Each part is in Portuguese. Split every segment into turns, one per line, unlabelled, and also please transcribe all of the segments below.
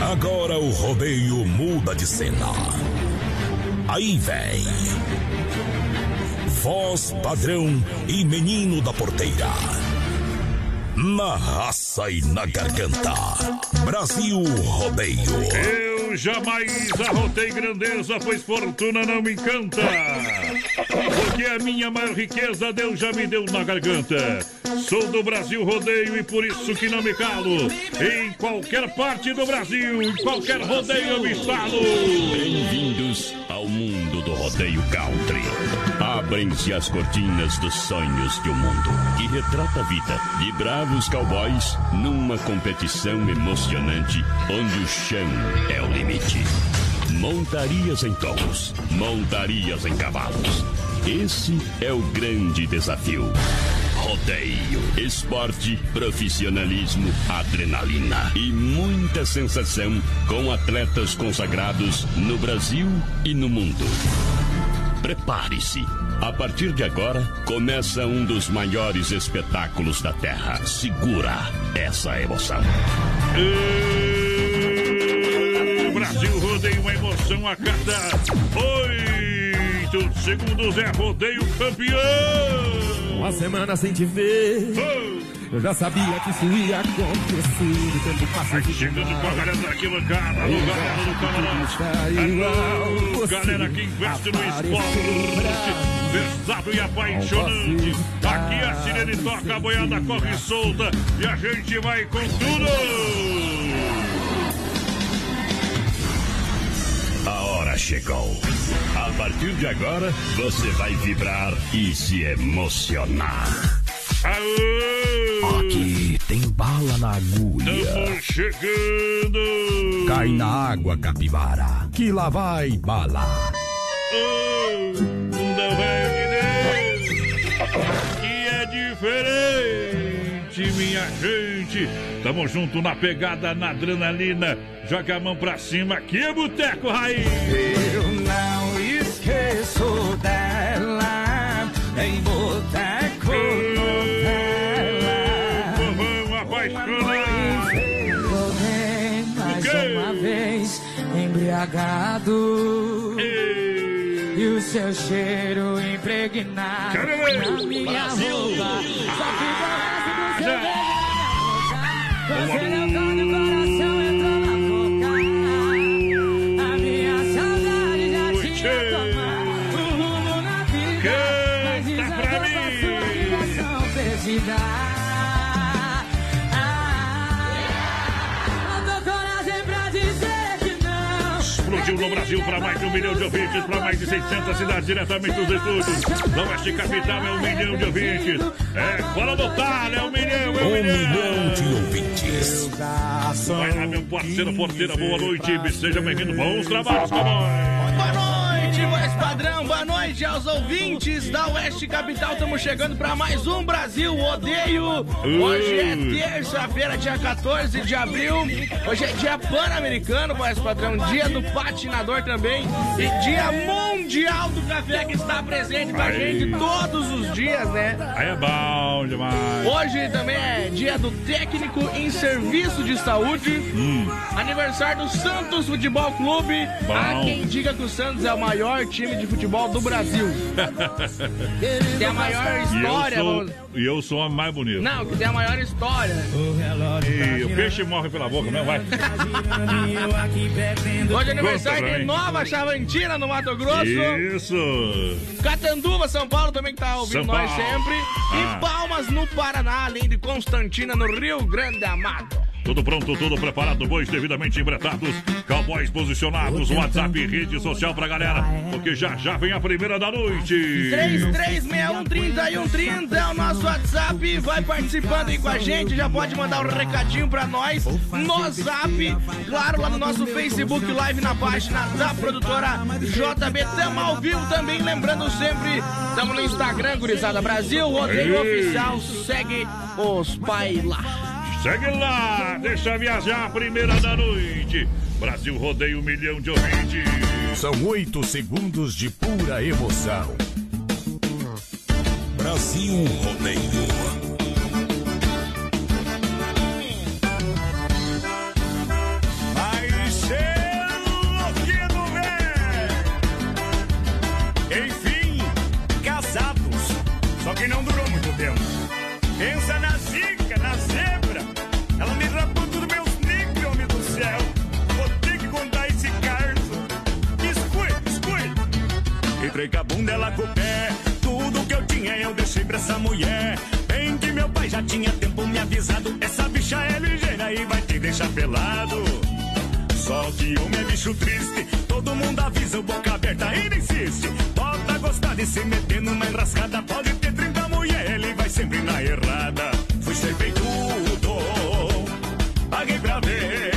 Agora o rodeio muda de cena. Aí vem. Voz padrão e menino da porteira. Na raça e na garganta. Brasil Rodeio.
Eu jamais arrotei grandeza, pois fortuna não me encanta. Porque a minha maior riqueza Deus já me deu na garganta. Sou do Brasil Rodeio e por isso que não me calo. Em qualquer parte do Brasil, em qualquer rodeio eu me instalo.
Bem-vindos ao mundo do rodeio country. Abrem-se as cortinas dos sonhos de um mundo que retrata a vida de bravos cowboys numa competição emocionante onde o chão é o limite. Montarias em touros, montarias em cavalos. Esse é o grande desafio. Rodeio, esporte, profissionalismo, adrenalina e muita sensação com atletas consagrados no Brasil e no mundo. Prepare-se. A partir de agora, começa um dos maiores espetáculos da Terra. Segura essa emoção.
O Brasil rodeia uma emoção a cada oito segundos. É rodeio campeão.
Uma semana sem te ver. Eu já sabia que isso ia acontecer. O tempo passa
chegando com a galera da arquibancada, alô, galera do camarão. Alô, galera que investe no esporte. Versátil e apaixonante. Aqui a sirene toca, a boiada corre solta e a gente vai com tudo.
A hora chegou. A partir de agora, você vai vibrar e se emocionar.
Aqui tem bala na agulha.
Estamos chegando!
Cai na água, capivara, que lá vai bala.
Oh, de Deus! Que é diferente, minha gente! Tamo junto na pegada, na adrenalina. Joga a mão pra cima, que é boteco raiz!
Eu não esqueço dela
apaixonar!
Correr mais uma vez embriagado. E o seu cheiro impregnado
Quero ver.
na minha
Brasil.
roupa. Só que o do seu beijo na minha boca. Você levou
Brasil para mais de um milhão de ouvintes, para mais de 600 cidades, diretamente dos estúdios. Da Oeste Capital é um milhão de ouvintes. É, fora do talho, é um milhão, é um,
Um
milhão.
milhão de ouvintes.
Vai lá, meu parceiro porteira, boa noite. Seja bem-vindo, bons trabalhos, cowboy.
Boa noite, voz padrão. Boa noite aos ouvintes da Oeste Capital. Estamos chegando para mais um Brasil Odeio. Hoje é terça-feira, dia 14 de abril. Hoje é dia pan-americano, voz padrão. Dia do patinador também. E dia mundial do café que está presente com a gente todos os dias, né?
Aí é bom demais.
Hoje também é dia do técnico em serviço de saúde.
Hum.
Aniversário do Santos Futebol Clube.
Bom.
Há quem diga que o Santos é o maior time de futebol do Brasil. tem a maior
E eu
história.
sou,
vamos-
e eu sou a mais bonita.
Não, que tem a maior história.
E o peixe morre pela boca, não vai?
Hoje é aniversário de. Nova Chavantina, no Mato Grosso.
Isso!
Catanduva, São Paulo também que tá ouvindo nós sempre.
Ah.
E Palmas, no Paraná, além de Constantina, no Rio Grande Amado.
Tudo pronto, tudo preparado, bois devidamente embretados, cowboys posicionados, WhatsApp e rede social pra galera, porque já já vem a primeira da noite.
33613130 é o nosso WhatsApp. Vai participando aí com a gente. Já pode mandar um recadinho pra nós no Zap. Claro, lá no nosso Facebook Live na página da produtora JB. Tamo ao vivo também. Lembrando sempre, tamo no Instagram, Gurizada Brasil. Rodeio
Ei.
Oficial. Segue os pai lá.
Segue lá, deixa viajar a primeira da noite. Brasil rodeia um milhão de ouvintes.
São oito segundos de pura emoção. Brasil Rodeio.
Com a bunda, ela com o pé. Tudo que eu tinha eu deixei pra essa mulher. Bem que meu pai já tinha tempo me avisado. Essa bicha é ligeira e vai te deixar pelado. Só que homem é bicho triste. Todo mundo avisa, o boca aberta ainda insiste. Bota gostar de se meter numa enrascada. Pode ter 30 mulher, ele vai sempre na errada. Fui ser tudo, paguei pra ver.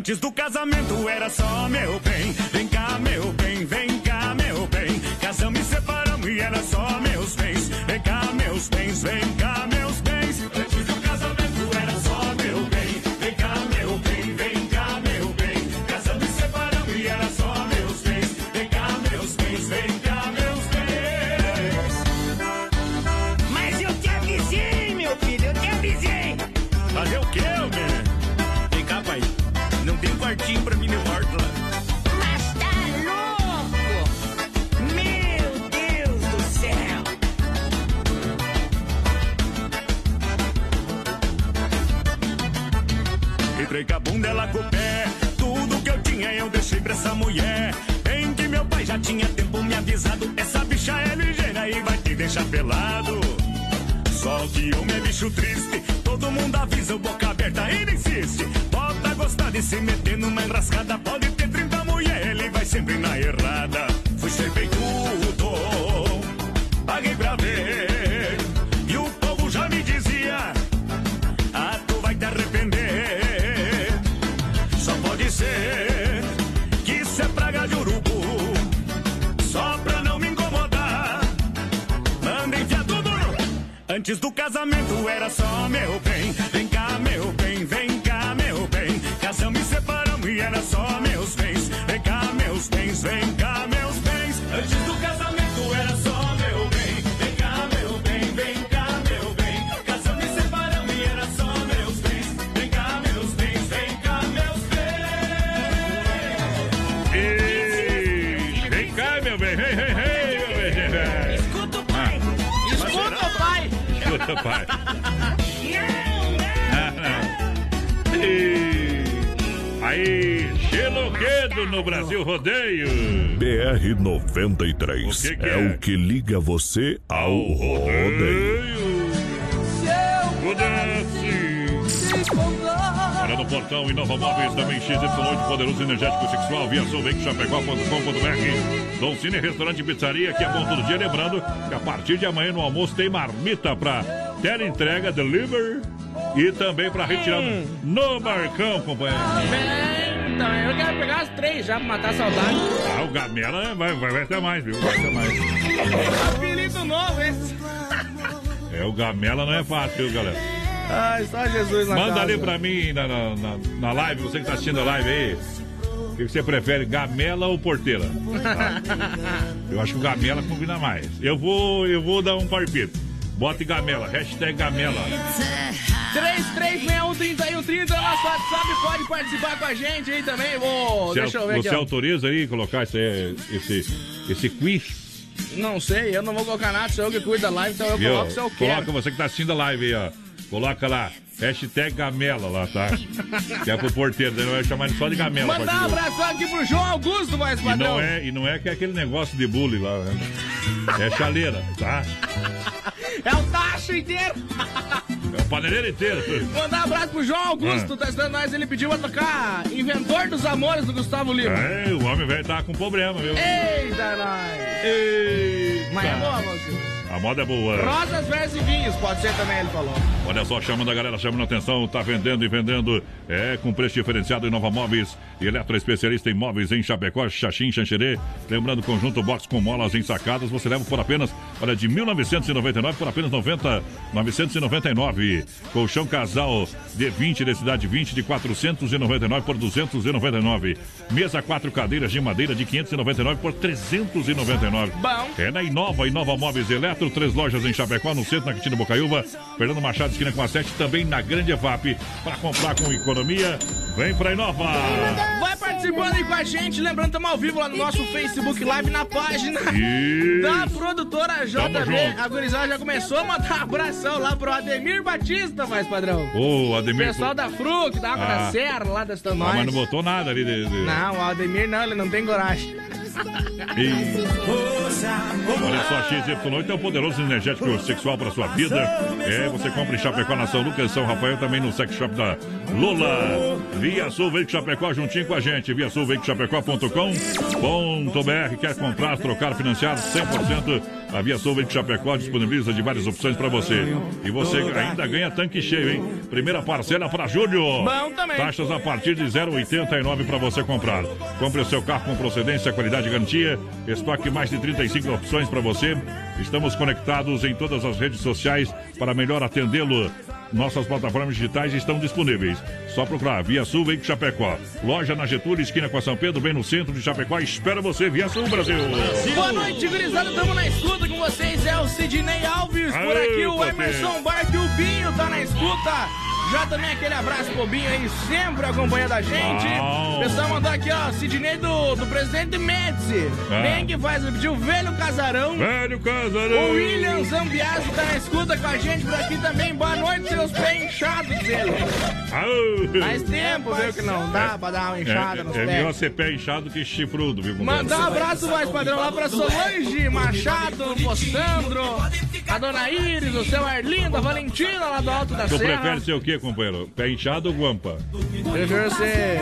Antes do casamento era só meu bem. Vem cá, meu bem,
BR-93
O que que
é,
é?
o que liga você ao rodeio.
Pudesse. Olha no portal Inova Móveis, também XY8 Poderoso Energético Sexual, via Chapecó.com.br. Dom Cine Restaurante e Pizzaria, que é bom todo dia. Lembrando que a partir de amanhã no almoço tem marmita pra ter entrega, deliver e também pra retirada no barcão, companheiro.
Então, eu quero pegar as três já pra matar a saudade.
O Gamela vai, vai, vai ter mais, viu? Vai ter mais.
Apelido novo esse.
É, o Gamela não é fácil, viu, galera?
Ai, só Jesus na
Manda
casa.
ali pra mim na, na, na- na live, você que tá assistindo a live aí. que você prefere, gamela ou porteira? Tá? Eu acho que o gamela combina mais. Eu vou, eu vou dar um palpite. Bote gamela, hashtag gamela.
33613130 nosso WhatsApp, pode participar com a gente aí também. Vou,
Você,
deixa eu ver aqui.
você autoriza aí colocar esse, esse, esse quiz?
Não sei, eu não vou colocar nada, sou eu que cuido da live, então eu
Viu?
coloco se eu quero.
Coloca você que tá assistindo a live aí, ó. Coloca lá, hashtag gamela lá, tá? que é pro porteiro, daí não vai chamar ele só de gamela.
Mandar um abração aqui pro João Augusto, mais
E
padrão.
não, é, e não é que é aquele negócio de bullying lá, né? É chaleira, tá?
É o tacho inteiro.
É o paneleiro inteiro.
Mandar um abraço pro João Augusto,
Ah.
tá estando nós, ele pediu pra tocar Inventor dos Amores do Gustavo Lima.
É, o homem velho tá com problema, viu?
Eita, nós.
Eita.
Mas é boa, moço.
A moda é boa.
Rosas, versos e vinhos, pode ser também, ele falou.
Olha só, chamando a galera, chamando a atenção, tá vendendo e vendendo, é, com preço diferenciado em Nova Móveis e eletroespecialista em móveis em Chapecó, Xaxim, Xanxerê. Lembrando, conjunto box com molas ensacadas, você leva por apenas, olha, de 1999 por apenas 90, 999. Colchão casal de 20, densidade 20, de 499 por 299. Mesa quatro cadeiras de madeira de 599 por 399.
Bom.
É na Inova, Inova Móveis Eletro, três lojas em Chapecó, no centro, na Quintina Bocaiúva, Fernando Machado, esquina com a 7, também na Grande EVAP. Para comprar com economia, vem pra Inova!
Vai participando aí com a gente, lembrando, estamos ao vivo lá no nosso Facebook Live, na página
Isso.
da produtora JB. A gurizada já começou a mandar abração lá pro Ademir Batista, mais padrão.
Ô, Ademir.
Pessoal da Fruc, da Água
Ah.
da Serra, lá da
Ah,
Stanóis.
mas não botou nada ali de. de-
Não, o Ademir não, ele não tem coragem.
Ih. Olha só, XY8 é o poderoso energético sexual para sua vida. É, você compra em Chapecó na São Lucas, São Rafael, também no sex shop da Lula. Via Sul Veículo Chapecó juntinho com a gente. Via Sul Veículo Chapecó.com.br. Quer comprar, trocar, financiar 100%. A Via Sul Veículo Chapecó disponibiliza de várias opções para você. E você ainda ganha tanque cheio, hein? Primeira parcela para julho.
Bom também.
Taxas a partir de 0,89 para você comprar. Compre o seu carro com procedência, qualidade e garantia. Estoque mais de 35 opções para você. Estamos conectados em todas as redes sociais para melhor atendê-lo. Nossas plataformas digitais estão disponíveis. Só procurar Via Sul Veículo Chapecó. Loja na Getúlio, esquina com a São Pedro, bem no centro de Chapecó. Espera você, Via Sul Brasil.
Boa noite, gurizada. Tamo na escuta com vocês. É o Sidney Alves. Por
Aê,
aqui o. Emerson Barque, o Binho tá na escuta. Já também aquele abraço pro Binho aí, sempre acompanhando a gente.
Bom.
O pessoal mandou aqui, ó, Sidney do, do presidente Médici. Bem que faz, pediu o velho casarão.
Velho casarão.
O William Zambiasi tá na escuta com a gente por aqui também. Boa noite, seus pés inchados, ele. Faz tempo, viu, que não dá pra dar uma inchada nos
É, é
pés.
melhor ser pé inchado que chifrudo, viu?
Mandar um abraço mais padrão lá pra Solange Machado, o Sandro, a dona Iris, o seu Arlindo, a Valentina lá do Alto da
Tu
Serra.
prefere ser o quê, companheiro? Pé inchado ou guampa?
Prefiro ser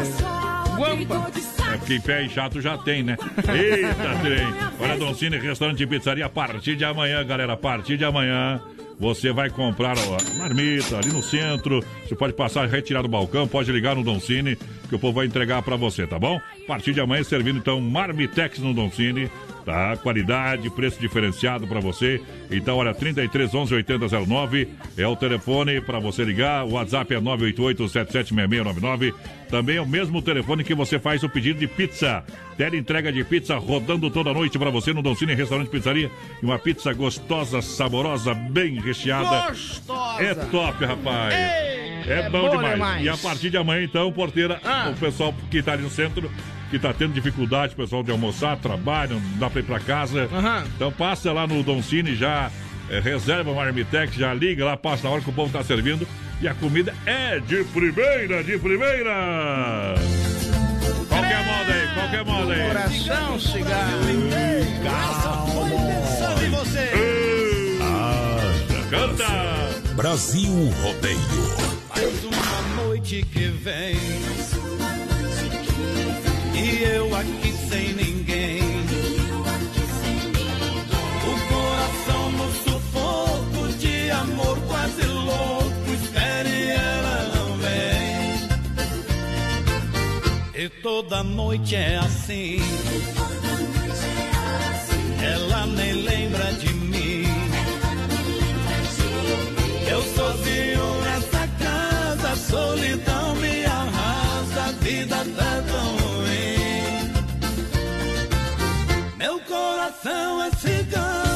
Guampa.
É porque pé inchado já tem, né? Eita, trem. Olha, Doncini, restaurante e pizzaria, a partir de amanhã, galera, a partir de amanhã. Você vai comprar a marmita ali no centro. Você pode passar e retirar do balcão. Pode ligar no Doncini, que o povo vai entregar pra você, tá bom? A partir de amanhã, servindo então Marmitex no Doncini. Tá? Qualidade, preço diferenciado pra você. Então, olha, 33 11 80 09 é o telefone pra você ligar. O WhatsApp é 988 776699. Também é o mesmo telefone que você faz o pedido de pizza. Tele entrega de pizza rodando toda noite pra você no Doncini Restaurante Pizzaria. E uma pizza gostosa, saborosa, bem recheada.
Gostosa.
É top, rapaz.
Ei,
é,
é
bom,
bom
demais.
demais.
E a partir de amanhã, então, porteira,
Ah.
o pessoal que tá ali no centro, que tá tendo dificuldade, o pessoal de almoçar, trabalha, não dá pra ir pra casa.
Aham.
Então passa lá no Doncini, já é, reserva uma Marmitex, já liga lá, passa na hora que o povo tá servindo. E a comida é de primeira, de primeira! Qualquer moda aí, qualquer moda aí.
Coração, cigarro.
Ah, canta!
Brasil Rodeio.
Mais uma noite que vem toda noite é assim. Ela nem lembra de mim. Eu sozinho nessa casa, solidão me arrasa, a vida tá tão ruim. Meu coração é cigano.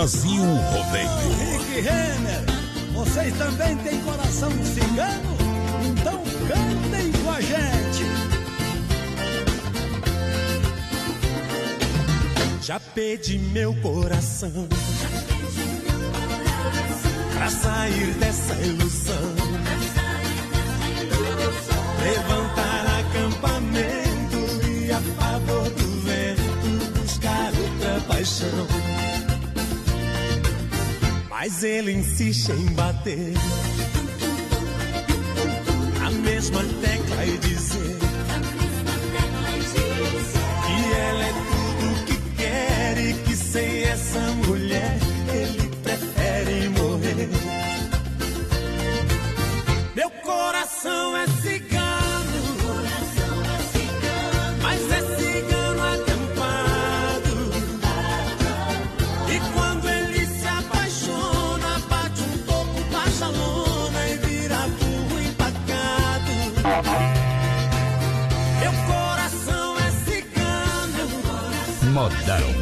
Brasil Rodeio.
Rick Renner, vocês também têm coração de cigano? Então cantem com a gente. Já pedi meu coração pra sair dessa ilusão. Levantar acampamento e a favor do vento buscar outra paixão. Mas ele insiste em bater a mesma tecla e dizer que ela é tudo que quer e que sem essa mulher cigano,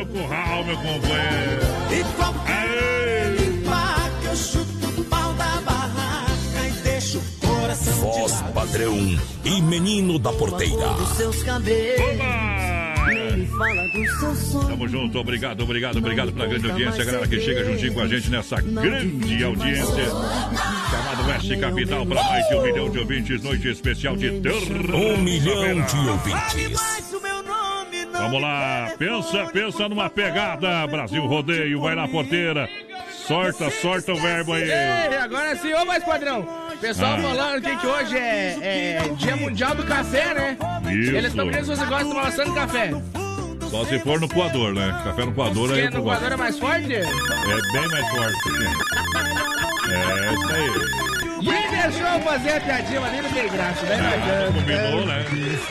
no curral, meu companheiro.
E qualquer empaque, eu chuto o pau da barraca e deixo o coração de
Voz
lado.
padrão e menino da porteira.
cabelos. Dos seus sonhos.
Tamo junto, obrigado, obrigado, obrigado pela grande audiência, galera que chega juntinho com a gente nessa grande audiência. Chamado Oeste Capital para mais de um milhão de ouvintes, noite especial de terror.
Um milhão de ouvintes.
Vamos lá, pensa, pensa numa pegada. Brasil Rodeio, vai na porteira. Sorta, sorta o verbo aí.
Ei, agora sim, ô mais padrão. Pessoal
Ah.
falando aqui que hoje é, é Dia Mundial do Café, né?
Isso.
Eles estão pedindo se você gosta de tomar bastante café.
Só se for no coador, né? Café no coador aí eu
no coador é mais forte?
É bem mais forte. É isso aí.
E deixou fazer a piadinha ali, não tem graça, né?
Ah, combinou, né?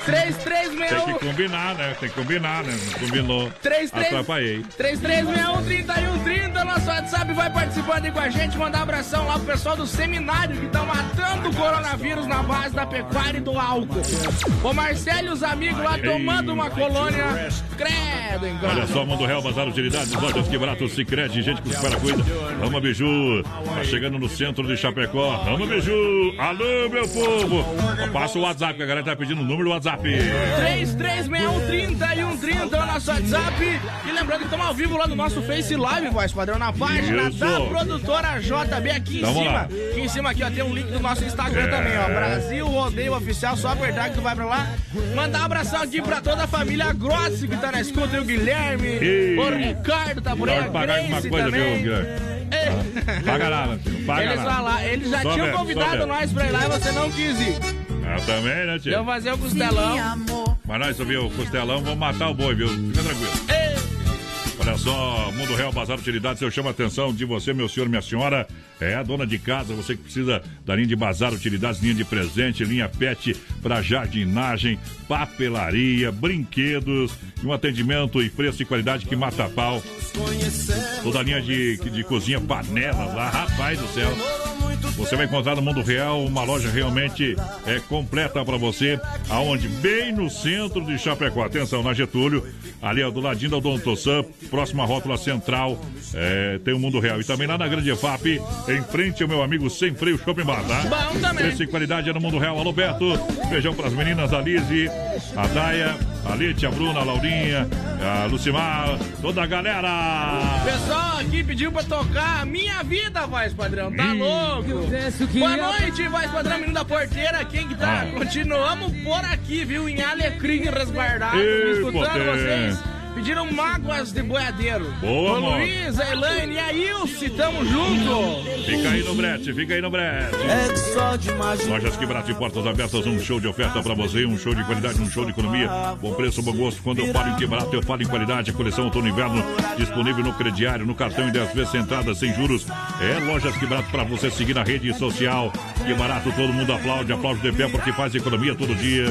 3361
Tem que combinar, né? Tem que combinar, né? Não combinou.
33
Atrapalhei.
3361-3130, nosso WhatsApp vai participando aí com a gente, mandar um abração lá pro pessoal do seminário que estão matando o coronavírus na base da pecuária e do álcool. O Marcelo e os amigos lá tomando uma colônia, credo, hein,
Olha só, Mundo Real, Bazar Utilidades, lojas que barato, Cicred, gente que para cuida. Rama Biju, tá chegando no centro de Chapecó. Rama Biju, alô, meu povo. Passa o WhatsApp, que a galera tá pedindo o número do WhatsApp.
3361-3130 é o nosso WhatsApp. E lembrando que estamos ao vivo lá no nosso Face Live, voz padrão, na página
Isso.
da produtora JB aqui em
Vamos
cima.
lá.
Aqui em cima aqui, ó, tem um link do nosso Instagram
É.
também, ó. Brasil Rodeio Oficial, só apertar que tu vai pra lá. Mandar um abração aqui pra toda a família Grossi que tá na escuta, e o Guilherme, o Ricardo tá por aí, a Grace
viu,
também. Ei.
Paga paga
Eles,
nada.
lá, eles já tinham convidado nós pra ir lá e você não quis ir.
Eu também, né, tio?
Eu fazer o costelão.
Mas nós subir o costelão, vamos matar o boi, viu? Fica tranquilo. Olha só, Mundo Real Bazar Utilidades, eu chamo a atenção de você, meu senhor, minha senhora, é a dona de casa, você que precisa da linha de Bazar Utilidades, linha de presente, linha pet para jardinagem, papelaria, brinquedos, um atendimento e preço e qualidade que mata pau. Toda a linha de, de cozinha, panelas lá, rapaz do céu. Você vai encontrar no mundo real uma loja realmente é, completa para você, aonde? Bem no centro de Chapecó. Atenção, na Getúlio, ali ó, do ladinho da Odonto Sam, próxima rótula central, é, tem o mundo real. E também lá na Grande FAP, em frente ao meu amigo Sem Freio Shopping Bar, tá?
Bom também.
Preço e qualidade é no mundo real. Alô, Beto. Beijão pras meninas, a Lise, a Daia, a Lete, a Bruna, a Laurinha, a Lucimar, toda a galera.
Pessoal aqui pediu pra tocar Minha Vida, voz padrão. Tá louco? Boa noite, voz padrão, menino da porteira. Quem que tá?
Ah.
Continuamos por aqui, viu? Em Alecrim resguardado, escutando vocês. Pediram mágoas de boiadeiro.
Boa,
Ô. Luiz, a Elaine e a Ilse, tamo junto.
Fica aí no brete, fica aí no brete.
É só de imaginar.
Lojas que barato e portas abertas, um show de oferta pra você, um show de qualidade, um show de economia. Bom preço, bom gosto. Quando eu falo em que barato, eu falo em qualidade. A coleção outono e inverno disponível no crediário, no cartão em 10 vezes sem entrada, sem juros. É Lojas que barato pra você seguir na rede social. Que barato, todo mundo aplaude, aplaude de pé porque faz economia todo dia.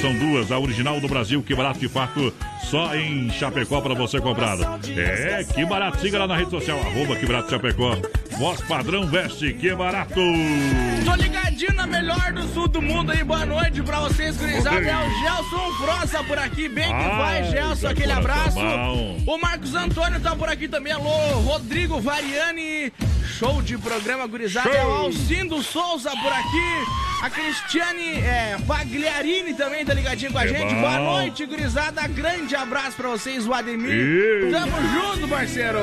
São duas, a original do Brasil, que barato de fato, só em Chapecó pra você comprar. É, que barato. Siga lá na rede social, arroba que barato Chapecó. Voz padrão veste, que barato.
Tô ligadinho na melhor do sul do mundo aí. Boa noite pra vocês, gurizada. É o Gelson Frossa por aqui. Bem que
Ah,
vai, Gelson.
que
Aquele abraço. O Marcos Antônio tá por aqui também. Alô, Rodrigo Variani. Show de programa, gurizada.
Show.
É o Alcindo Souza por aqui. A Cristiane é, Pagliarini também tá ligadinho com a
Que
gente.
bom.
Boa noite, gurizada. Grande abraço pra vocês, o Ademir.
Isso.
Tamo junto, parceiro.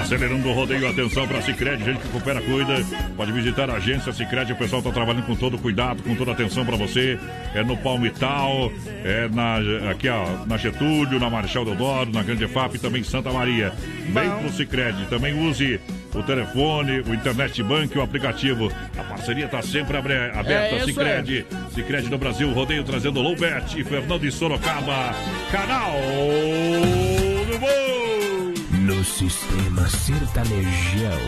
Acelerando o rodeio, atenção para Cicred, gente que coopera, cuida. Pode visitar a agência Cicred, o pessoal tá trabalhando com todo cuidado, com toda atenção para você. É no Palmital, é na, aqui ó, na Getúlio, na Marechal Deodoro, na Grande FAP e também Santa Maria. Vem pro Cicred, também use o telefone, o internet bank, o aplicativo. A parceria tá sempre abre-
É
aberta.
isso
Cicred, Cicred no Brasil, rodeio trazendo Loubet e Fernando de Sorocaba. Canal do Bom.
No sistema sertanejão.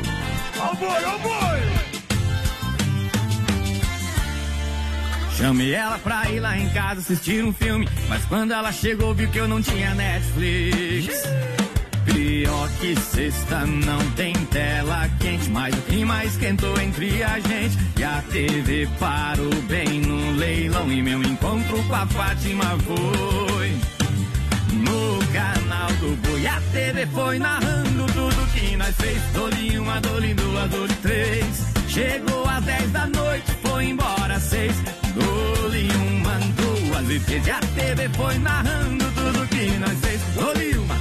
Ó boi, ó boi!
Chamei ela pra ir lá em casa assistir um filme, mas quando ela chegou viu que eu não tinha Netflix. Pior que sexta não tem tela quente, mas o clima esquentou entre a gente e a TV parou bem no leilão e meu encontro com a Fátima foi no canal do Boi. A TV foi narrando tudo que nós fez. Dole uma, dole duas, dole três. Chegou às 10 da noite, foi embora às seis. Dole uma, duas e três. E a TV foi narrando tudo que nós fez. Dole uma,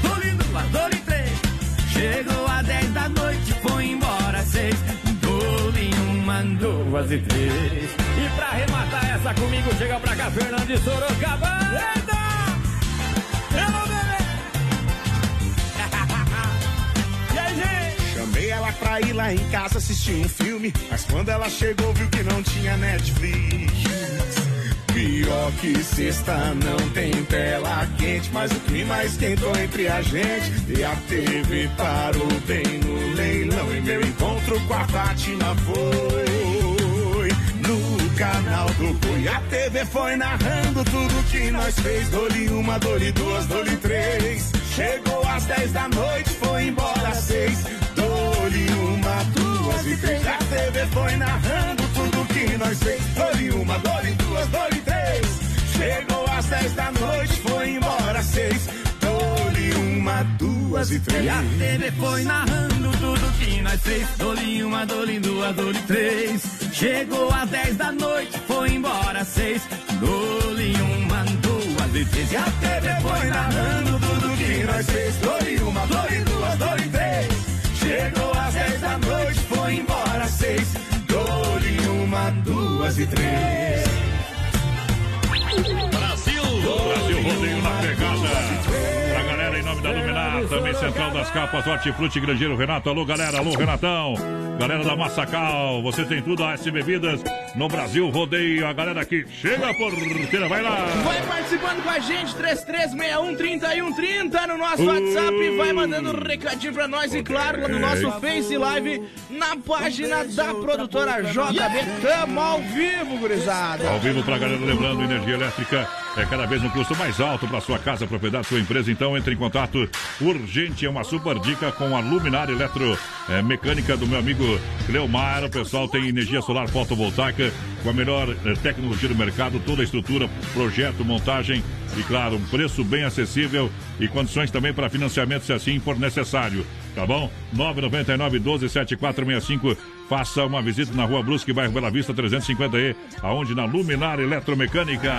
Chegou às 10 da noite, foi embora às seis. Dole uma, duas e três. E pra arrematar essa comigo, chega pra cá, Fernando de Sorocaba. Eita! E aí, gente?
Chamei ela pra ir lá em casa assistir um filme, mas quando ela chegou viu que não tinha Netflix. Pior que sexta não tem tela quente, mas o clima esquentou entre a gente e a TV parou bem no leilão e meu encontro com a Fátima foi no canal do Boi. A TV foi narrando tudo que nós fez, dole uma, dole duas, dole três. Chegou às 10 da noite, foi embora às seis. Dole uma, duas e três. A TV foi narrando que nós fez. Dole uma, dole duas, dole três. Chegou às 10 da noite, foi embora às seis. Dole uma, duas e três.
E a TV foi narrando tudo que nós fez. Dole uma, dole duas, dole três. Chegou às 10 da noite, foi embora às seis. Dole uma, duas e três.
E a TV foi narrando tudo que nós fez. Dole uma, dole duas, dole três. Chegou às 10 da noite, foi embora às seis. Uma, duas e três.
Brasil! Brasil rodeio na pegada. Nome da Luminar, também Central das Capas, Hortifruti Grangeiro Renato. Alô, galera, alô, Renatão. Galera da Massacal, você tem tudo, a S Bebidas no Brasil rodeio. A galera aqui chega por porteira, vai lá.
Vai participando com a gente, 3361-3130 no nosso
Uh.
WhatsApp. Vai mandando um recadinho pra nós e, claro, no nosso. Face Live, na página da produtora JB. Tamo ao vivo, gurizada.
Ao vivo pra galera, lembrando, energia elétrica é cada vez um custo mais alto para sua casa, propriedade, sua empresa. Então entre em contato urgente. É uma super dica com a luminária eletromecânica do meu amigo Cleomar. O pessoal tem energia solar fotovoltaica com a melhor eh, tecnologia do mercado, toda a estrutura, projeto, montagem e, claro, um preço bem acessível e condições também para financiamento se assim for necessário. Tá bom? 999 12 7465 Faça uma visita na Rua Brusque, bairro Bela Vista 350E, aonde na Luminar Eletromecânica.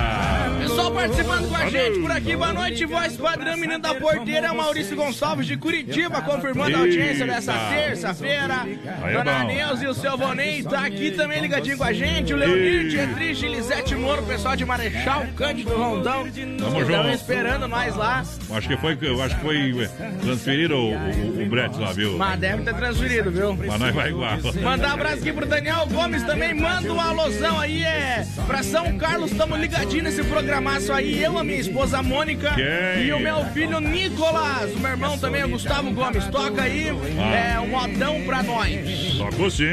Pessoal participando com a gente por aqui, boa noite, voz padrão, menino da porteira, Maurício Gonçalves de Curitiba, confirmando a audiência dessa terça-feira.
É
Dona. Neuza e o seu Vonei tá aqui também ligadinho com a gente, o Leonir, Dietrich, Lisete Moro, o pessoal de Marechal, Cândido Rondão.
Tamo
Estão
junto.
esperando nós lá.
Acho que foi, eu acho que foi eh, transferir o, o, o Brett lá, viu?
Mas deve ter transferido, viu?
Mas nós vai igual.
Mandar um abraço aqui pro Daniel Gomes também. Manda um alôzão aí, é. Pra São Carlos, tamo ligadinho nesse programaço aí. Eu, a minha esposa Mônica
Quem?
e o meu filho Nicolas. O meu irmão também, o Gustavo Gomes. Toca aí
Ah.
é, um modão pra nós.
Tocou sim.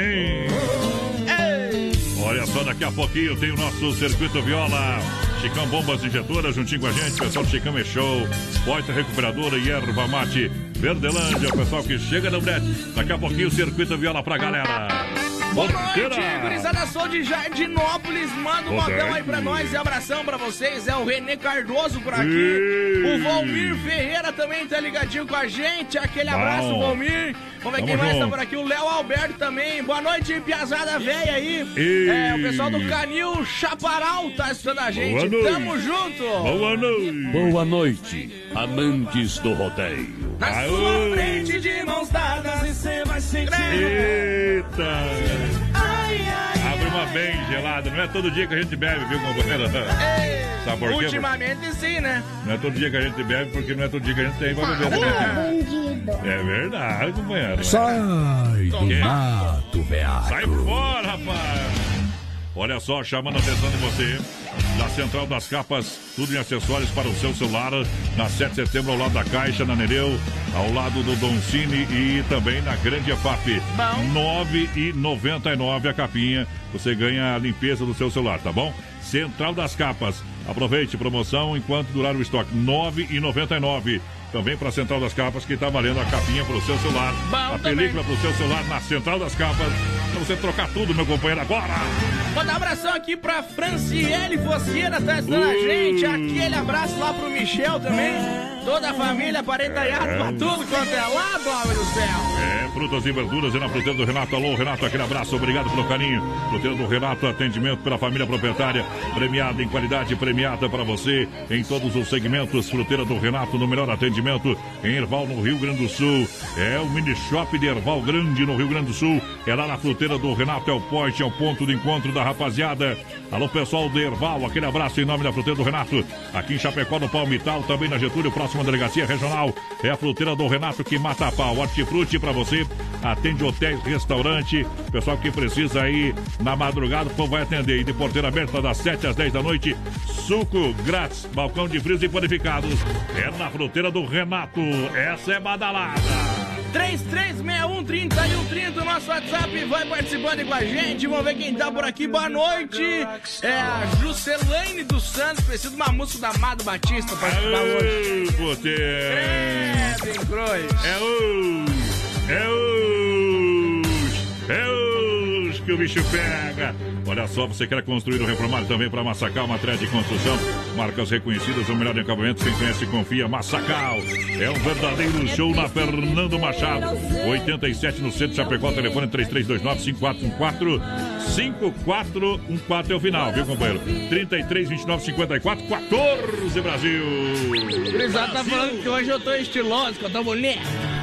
Olha só, daqui a pouquinho tem o nosso Circuito Viola. Chicão Bombas Injetoras juntinho com a gente. Pessoal do Chicão é show. Poita Recuperadora e Erva Mate. Verdelândia, o pessoal que chega no Brete. Daqui a pouquinho o Circuito Viola pra galera.
Boa noite, gurizada. Sou de Jardinópolis. Manda um modão aí pra nós e abração pra vocês. É o Renê Cardoso por aqui.
Ei.
O Valmir Ferreira também tá ligadinho com a gente. Aquele
Bom.
abraço, Valmir. Vamos ver quem
Tamo
mais tá por aqui. O Léo Alberto também. Boa noite, piazada velha aí.
Ei.
É, o pessoal do Canil Chaparral tá assistindo a gente.
Boa noite.
Tamo junto.
Boa noite.
Boa noite, amantes do rodeio.
Na sua frente de mãos dadas e você vai sentir.
Eita! Abre uma bem gelada. Não é todo dia que a gente bebe, viu, companheiro? Sabe por quê?
Ultimamente sim, né?
Não é todo dia que a gente bebe, porque não é todo dia que a gente tem pra beber também. É verdade, companheiro.
Sai do mato, veado.
Sai fora, rapaz! Olha só, chamando a atenção de você, da Central das Capas, tudo em acessórios para o seu celular, na 7 de setembro, ao lado da Caixa, na Nereu, ao lado do Doncini e também na Grande EFAP. R$ 9,99 a capinha, você ganha a limpeza do seu celular, tá bom? Central das Capas, aproveite promoção enquanto durar o estoque, R$ 9,99. Também para a Central das Capas, que está valendo a capinha para o seu celular.
Bom
a
também.
película para o seu celular na Central das Capas. Pra você trocar tudo, meu companheiro, agora!
Manda um abração aqui pra Franciele Fosqueira, tá ajudando a gente. Aquele abraço lá pro Michel também. Toda a família, parentaiado pra tudo quanto é lado, homem do céu.
É, frutas e verduras é na fruteira do Renato. Alô, Renato, aquele abraço, obrigado pelo carinho. Fruteira do Renato, atendimento pela família proprietária, premiada em qualidade, premiada para você em todos os segmentos. Fruteira do Renato, no melhor atendimento em Erval, no Rio Grande do Sul. É o mini shop de Erval Grande, no Rio Grande do Sul. É lá na fruteira do Renato, é o é o ponto de encontro da rapaziada. Alô, pessoal de Erval, aquele abraço em nome da fruteira do Renato. Aqui em Chapecó, no Palmital, também na Getúlio, próxima delegacia regional. É a fruteira do Renato que mata a pau. Hortifruti para você. Atende hotéis, restaurante. Pessoal que precisa aí na madrugada, o vai atender. E de porteira aberta das 7 às 10 da noite. Suco grátis, balcão de frios e panificados. É na fruteira do Renato. Essa é badalada.
33613130, o nosso WhatsApp, vai participando com a gente. Vamos ver quem tá por aqui. Boa noite. É a Juscelane dos Santos, precisa de uma música da Amado Batista pra participar hoje.
Ô, poder.
Credo, Cruz.
É hoje, é hoje, o bicho pega. Olha só, você quer construir ou reformar também para Massacal, matéria de construção. Marcas reconhecidas, o melhor em acabamento. Quem conhece, confia. Massacal é um verdadeiro show na Fernando Machado. 87 no centro de Chapecó, telefone 3329-5414. 5414 é o final, viu, companheiro? 33 29 54 14 Brasil.
O Cruzado tá falando que hoje eu tô estiloso, que eu tô bonito.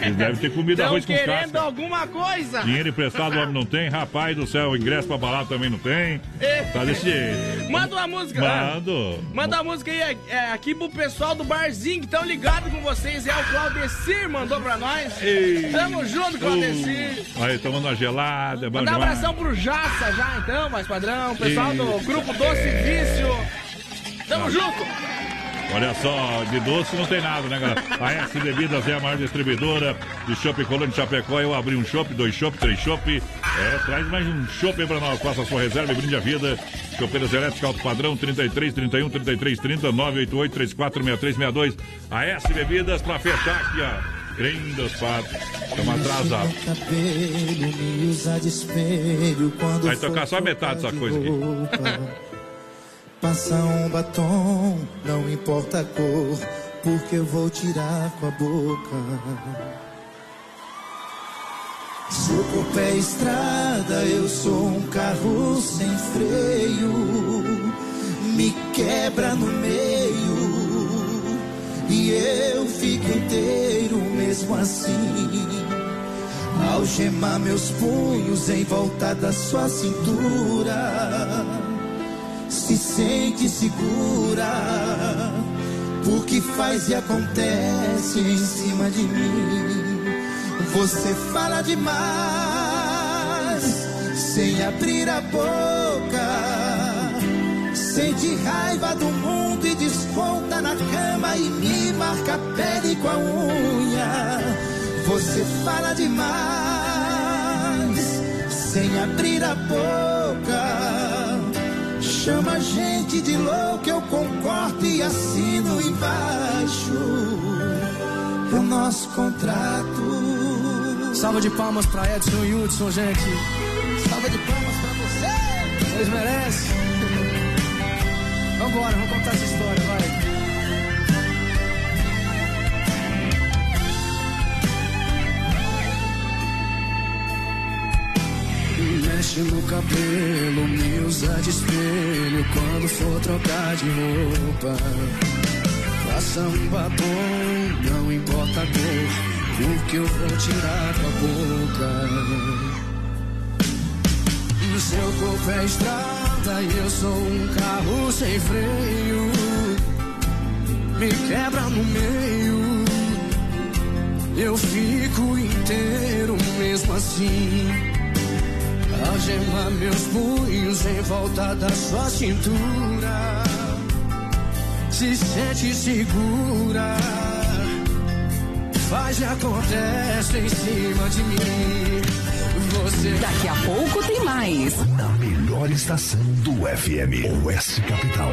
Eles devem ter comido
Tão
arroz com
querendo
casca.
alguma coisa.
Dinheiro emprestado o homem não tem, rapaz do céu, ingresso pra balada também não tem. Tá desse jeito.
Manda uma música.
Mando.
Manda uma música aí é, aqui pro pessoal do barzinho que estão ligados com vocês. É o Claudecir, mandou pra nós.
Ei.
Tamo junto, Claudecir.
Aí, tomando uma gelada, é bom
Mandar um abração pro Jaça já, então, mais padrão. Pessoal do
Isso.
grupo Doce Vício. Tamo junto.
Olha só, de doce não tem nada, né, galera? A S Bebidas é a maior distribuidora de chopp Colônia de Chapecó. Eu abri um chopp, dois chopp, três chopp. É, traz mais um shopping pra nós. Faça a sua reserva e brinde a vida. Chopeiras elétricas alto padrão 33 31 33 30 988 34 63 62. A S Bebidas pra fechar aqui, ó. Creme dos patos. Estamos atrasados. Vai tocar só metade dessa coisa aqui.
Passa um batom, não importa a cor, porque eu vou tirar com a boca. Seu corpo é estrada, eu sou um carro sem freio. Me quebra no meio e eu fico inteiro mesmo assim. Algemar meus punhos em volta da sua cintura. Se sente segura, porque faz e acontece em cima de mim. Você fala demais, sem abrir a boca. Sente raiva do mundo e desconta na cama e me marca a pele com a unha. Você fala demais, sem abrir a boca. Chama a gente de louco, eu concordo e assino embaixo. É o nosso contrato.
Salva de palmas pra Edson e Hudson, gente.
Salva de palmas pra você.
Vocês merecem. Vambora, vamos contar essa história, vai. Mexe no cabelo, me usa de espelho quando for trocar de roupa. Faça um batom, não importa a porque eu vou tirar com a boca. Seu corpo é estrada e eu sou um carro sem freio. Me quebra no meio, eu fico inteiro mesmo assim. Algemar meus punhos em volta da sua cintura. Se sente segura, faz e acontece em cima de mim. Você
Daqui a pouco tem mais.
A melhor estação do FM. Oeste Capital.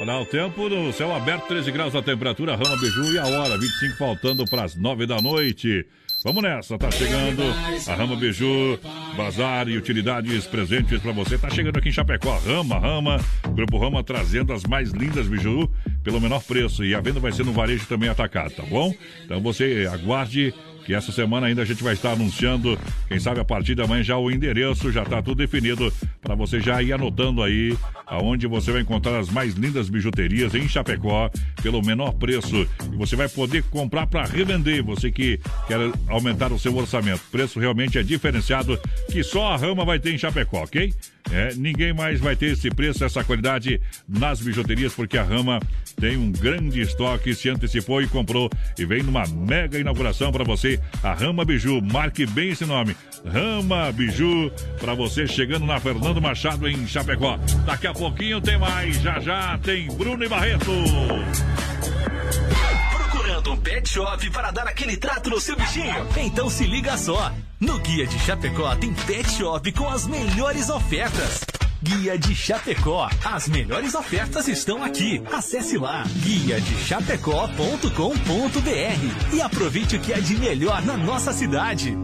Olha o tempo no céu aberto, 13 graus a temperatura, Rama Beiju e a hora, 25 faltando para as 9 da noite. Vamos nessa, tá chegando a Rama Beiju, bazar e utilidades presentes para você. Tá chegando aqui em Chapecó, Rama, Rama, Grupo Rama trazendo as mais lindas biju pelo menor preço. E a venda vai ser no varejo também atacado, tá bom? Então você aguarde que essa semana ainda a gente vai estar anunciando, quem sabe a partir da manhã já o endereço, já está tudo definido para você já ir anotando aí aonde você vai encontrar as mais lindas bijuterias em Chapecó pelo menor preço e você vai poder comprar para revender, você que quer aumentar o seu orçamento. O preço realmente é diferenciado que só a Rama vai ter em Chapecó, ok? É, ninguém mais vai ter esse preço, essa qualidade nas bijuterias, porque a Rama tem um grande estoque, se antecipou e comprou e vem numa mega inauguração para você. A Rama Biju, marque bem esse nome. Rama Biju, para você chegando na Fernando Machado em Chapecó. Daqui a pouquinho tem mais, já já tem Bruno e Barreto.
Um pet shop para dar aquele trato no seu bichinho? Então se liga só. No Guia de Chapecó tem pet shop com as melhores ofertas. Guia de Chapecó. As melhores ofertas estão aqui. Acesse lá guia de chapecó.com.br e aproveite o que é de melhor na nossa cidade.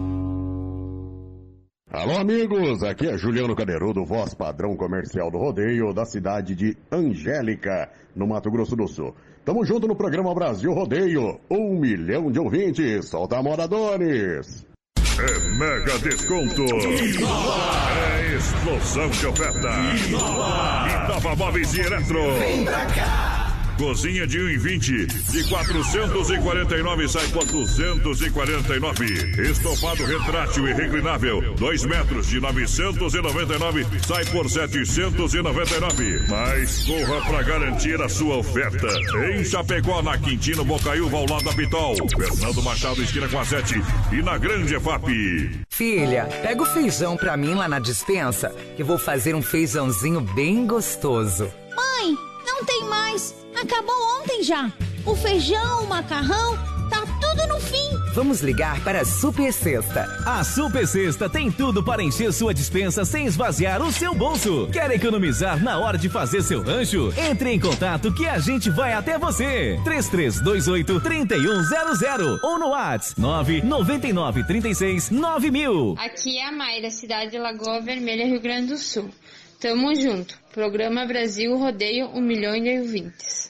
Alô, amigos! Aqui é Juliano Cadeirudo, voz padrão comercial do rodeio da cidade de Angélica, no Mato Grosso do Sul. Tamo junto no programa Brasil Rodeio. Um milhão de ouvintes. Solta moradores!
É mega desconto. É explosão de oferta. Inova Móveis e Eletro.
Vem pra cá.
Cozinha de 1,20 de 449 sai por 249. Estofado retrátil e reclinável, 2 metros de 999 sai por 799. Mas corra para garantir a sua oferta. Em Chapecó, na Quintino Bocaiúva, ao lado da Pitol. Fernando Machado, esquina com a 7 e na Grande EFAP.
Filha, pega o feijão pra mim lá na dispensa, que vou fazer um feijãozinho bem gostoso.
Mãe, não tem mais. Acabou ontem já. O feijão, o macarrão, tá tudo
no fim.
Vamos ligar para a Super Sexta.
A Super Sexta tem tudo para encher sua dispensa sem esvaziar o seu bolso. Quer economizar na hora de fazer seu rancho? Entre em contato que a gente vai até você. 3328 3100 ou no WhatsApp 999 36 9000.
Aqui é a Mayra, cidade de Lagoa Vermelha, Rio Grande do Sul. Tamo junto. Programa Brasil Rodeio um milhão de ouvintes.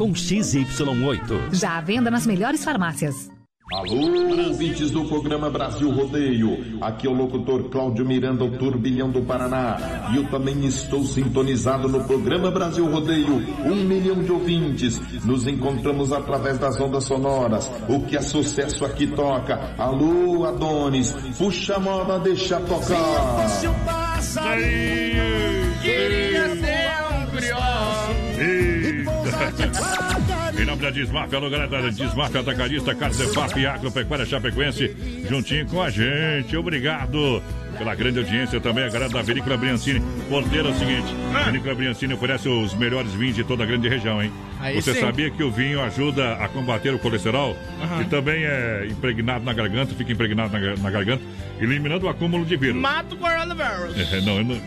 com XY8.
Já à venda nas melhores farmácias.
Alô, ouvintes do programa Brasil Rodeio. Aqui é o locutor Cláudio Miranda, o turbilhão do Paraná. E eu também estou sintonizado no programa Brasil Rodeio. Um milhão de ouvintes. Nos encontramos através das ondas sonoras. O que é sucesso aqui toca. Alô, Adonis. Puxa a moda, deixa tocar.
Queria
Em nome da Desmaf, alô galera da Desmaf Atacadista, Carzefap e Agropecuária Chapecoense, juntinho com a gente. Obrigado pela grande audiência também, a galera da Vinícola Briancini. Porteira é o seguinte, a Vinícola Briancini oferece os melhores vinhos de toda a grande região, hein?
Aí
Você
sim.
sabia que o vinho ajuda a combater o colesterol?
Aham.
Que também é impregnado na garganta, fica impregnado na, na garganta, eliminando o acúmulo de vírus.
Mata o coronavírus.
É, não, não-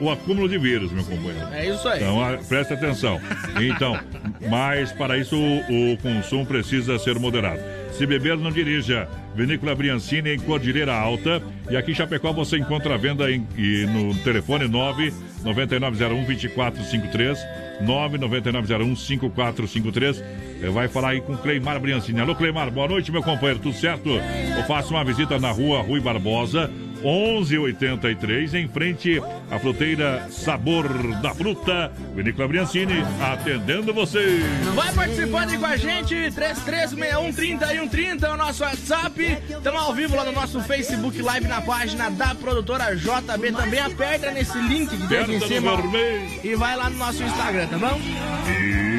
o acúmulo de vírus, meu companheiro.
É isso aí.
Então, ah, presta atenção. Então, mas para isso o, o consumo precisa ser moderado. Se beber, não dirija. Vinícola Briancini em Cordilheira Alta. E aqui em Chapecó você encontra a venda em- e no telefone 99901 2453. 99901 5453. Eh, Vai falar aí com Cleimar Briancini. Alô, Cleimar, boa noite, meu companheiro. Tudo certo? Eu faço uma visita na rua Rui Barbosa. 1183, em frente à fruteira Sabor da Fruta. Vinícola Briancini, atendendo você.
Vai participando aí com a gente, 3361-3130 é o nosso WhatsApp. Estamos ao vivo lá no nosso Facebook Live na página da produtora JB. Também aperta nesse link que tem aqui em cima. E vai lá no nosso Instagram, tá bom?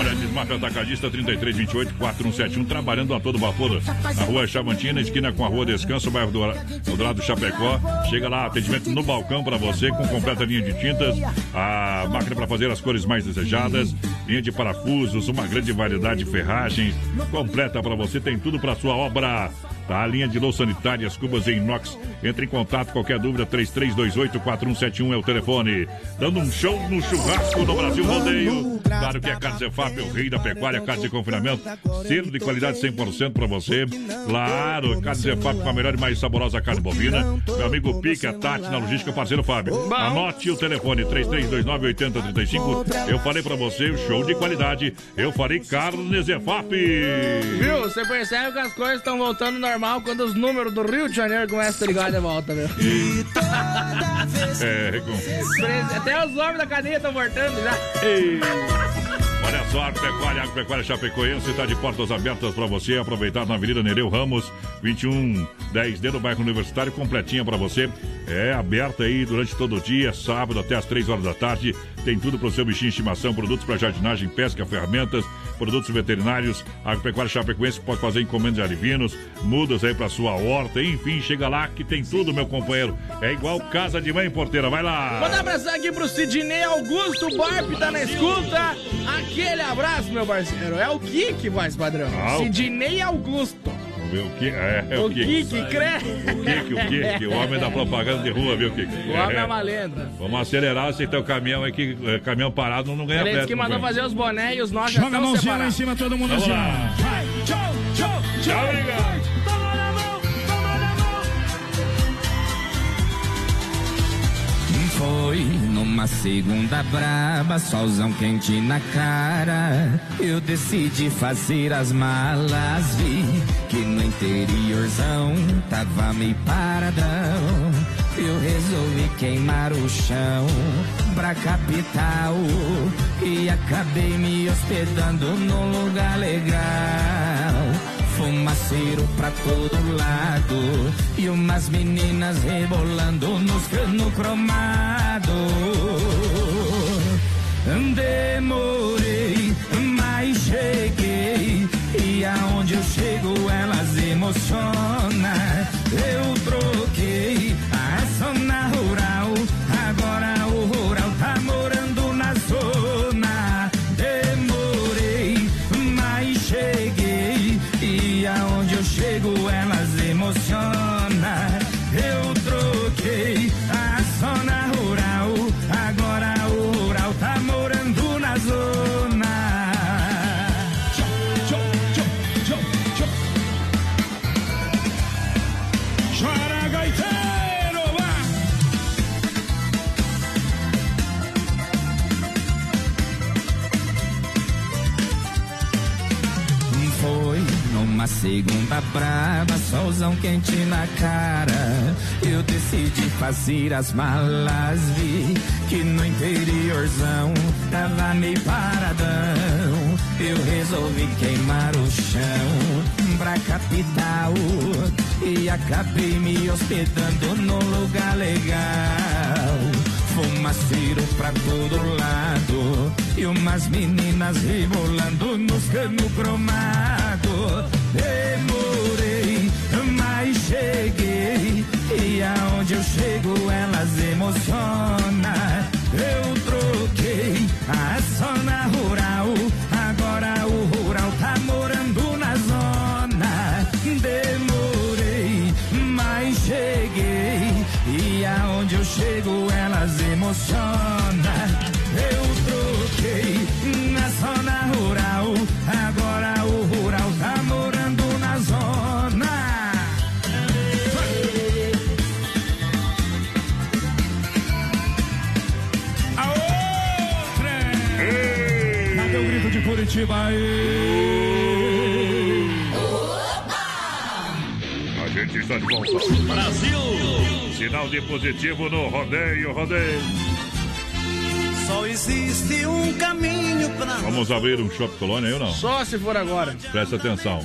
Olha, Desmafia Atacadista 3328-4171, trabalhando a todo vapor. Na rua Chavantina, esquina com a rua Descanso, bairro do Eldorado Chapecó. Chega lá, atendimento no balcão para você, com completa linha de tintas, a máquina para fazer as cores mais desejadas, linha de parafusos, uma grande variedade de ferragens, completa para você, tem tudo para sua obra. Tá, a linha de luz sanitária, as cubas em inox. Entre em contato, qualquer dúvida, 3328-4171 é o telefone. Dando um show no churrasco no Brasil Rodeio. Claro que é Carzefap, o rei da pecuária, carne de confinamento. Selo de qualidade 100% para você. Claro, Carzefap com a melhor e mais saborosa carne bovina. Meu amigo Pica, Tati, na logística, parceiro Fábio. Anote o telefone, 3329-8035. Eu falei para você, show de qualidade. Eu falei Carne Zefap.
Viu? Você percebe que as coisas estão voltando ao normal quando os números do Rio de Janeiro começam a ligar de volta, viu?
É, com...
Até os homens da cadeia estão voltando já.
Olha só, a Pecuária, Agropecuária Chapecoense está de portas abertas para você aproveitar na Avenida Nereu Ramos, 2110D no bairro Universitário, completinha para você. É aberta aí durante todo o dia, sábado até as 3 horas da tarde. Tem tudo para o seu bichinho de estimação, produtos para jardinagem, pesca, ferramentas, produtos veterinários. Agropecuária Chapecoense pode fazer encomendas de alivinos, mudas aí para sua horta, enfim, chega lá que tem tudo, meu companheiro. É igual casa de mãe porteira, vai lá.
Mandar um abraço aqui pro Sidney Augusto, o Barp tá na escuta. Aquele abraço, meu parceiro. É o Kik, voz padrão.
Ah, o-
Sidney Augusto.
Vamos ver o que é, é
o
o que
Kik, crê.
O Kik, o Kik, o homem da propaganda de rua, viu, Kik?
O homem é uma lenda.
Vamos acelerar esse teu caminhão aí, que é, caminhão parado não ganha
Ele que mandou fazer os bonés e os nós já
Joga a
estão
mãozinha lá
separados.
em cima, todo mundo assim. Vai. Tchau, tchau, tchau.
Tchau,
Foi numa segunda braba, solzão quente na cara. Eu decidi fazer as malas, vi que no interiorzão tava meio paradão. Eu resolvi queimar o chão pra capital e acabei me hospedando num lugar legal. Fumaceiro pra todo lado e umas meninas rebolando nos cano cromado. Demorei, mas cheguei e aonde eu chego elas emociona. Eu troquei segunda brava, solzão quente na cara. Eu decidi fazer as malas, vi que no interiorzão tava meio paradão. Eu resolvi queimar o chão pra capital e acabei me hospedando num lugar legal. Fumaceiro pra todo lado E umas meninas rebolando nos cano cromado Demorei, mas cheguei. E aonde eu chego elas emociona. Eu troquei a zona rural. Agora o rural tá morando na zona. Demorei, mas cheguei. E aonde eu chego elas emociona grito de Curitiba aí?
A gente está de volta. Brasil! Sinal de positivo no rodeio, rodeio.
Só existe um caminho pra
Vamos abrir um Shop Colônia aí ou não?
Só se for agora.
Presta atenção.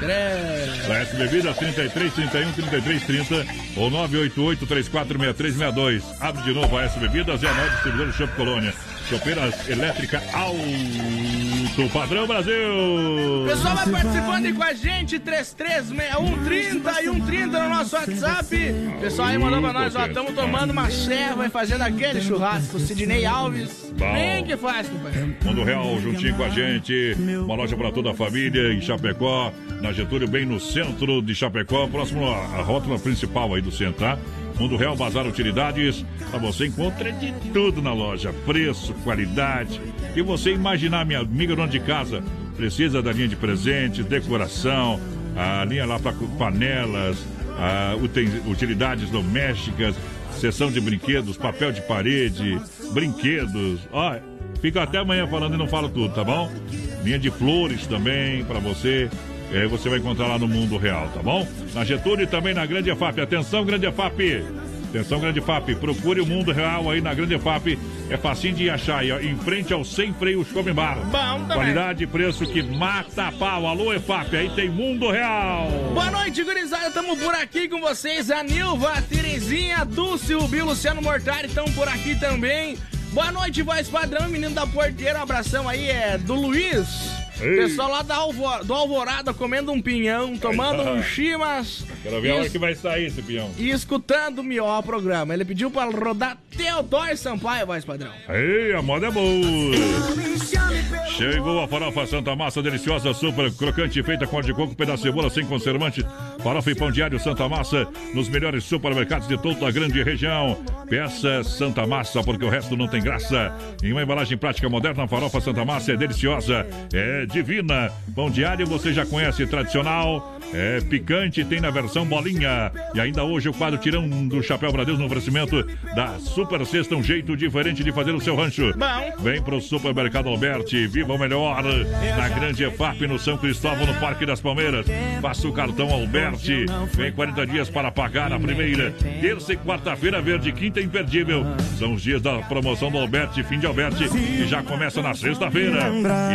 Para essa bebida 33 31 33 30 ou 988 3463 62. Abre de novo a S Bebidas e a nova distribuidora do Shop Colônia. Chopeiras elétrica alto padrão Brasil.
Pessoal vai participando aí com a gente, 336130 e 130 no nosso WhatsApp. Pessoal aí mandou pra nós, ó, estamos tomando uma serva e fazendo aquele churrasco. Sidney Alves.
Bom.
Bem que faz, companheiro.
Mundo Real juntinho com a gente. Uma loja para toda a família em Chapecó, na Getúlio, bem no centro de Chapecó, próximo à à rótula principal aí do centro, tá? Mundo Real Bazar Utilidades, pra você encontra de tudo na loja: preço, qualidade. E você imaginar, minha amiga dona de casa, precisa da linha de presentes, decoração, a linha lá para panelas, a utilidades domésticas, seção de brinquedos, papel de parede, brinquedos. Ó, fica até amanhã falando e não falo tudo, tá bom? Linha de flores também para você. É, você vai encontrar lá no mundo real, tá bom? Na Getúlio e também na Grande EFAP. Atenção, Grande EFAP! Atenção, Grande FAP, procure o mundo real aí na Grande FAP. É facinho de achar aí, ó, em frente ao Sem Freio Shopping Bar. Qualidade e preço que mata a pau. Alô, EFAP, aí tem mundo real.
Boa noite, gurizada. Estamos por aqui com vocês. A Nilva, a Terezinha, a Dulce, o Bill, Luciano Mortari estão por aqui também. Boa noite, voz padrão, menino da porteira. Um abração aí, é do Luiz.
Ei.
Pessoal lá da Alvo- do Alvorada comendo um pinhão, tomando um chimas.
Quero ver a hora que vai sair esse peão.
E escutando o melhor programa. Ele pediu para rodar Teodoro Sampaio, voz padrão.
Ei, a moda é boa. Chegou a farofa Santa Massa, deliciosa, super crocante, feita com óleo de coco, pedaço de cebola sem conservante. Farofa e pão diário Santa Massa, nos melhores supermercados de toda a grande região. Peça Santa Massa, porque o resto não tem graça. Em uma embalagem prática moderna, a farofa Santa Massa é deliciosa, é divina. Pão diário você já conhece, tradicional, é picante, tem na versão bolinha. E ainda hoje o quadro Tirão do Chapéu Bradeus no oferecimento da Super Sexta, um jeito diferente de fazer o seu rancho.
Bom.
Vem pro Supermercado Alberti, viva bom melhor. Na Grande EFAP, no São Cristóvão, no Parque das Palmeiras. Faça o cartão Alberti. Vem 40 dias para pagar na primeira. Terça e quarta-feira, verde, quinta imperdível. São os dias da promoção do Alberti, fim de Alberti, que já começa na sexta-feira.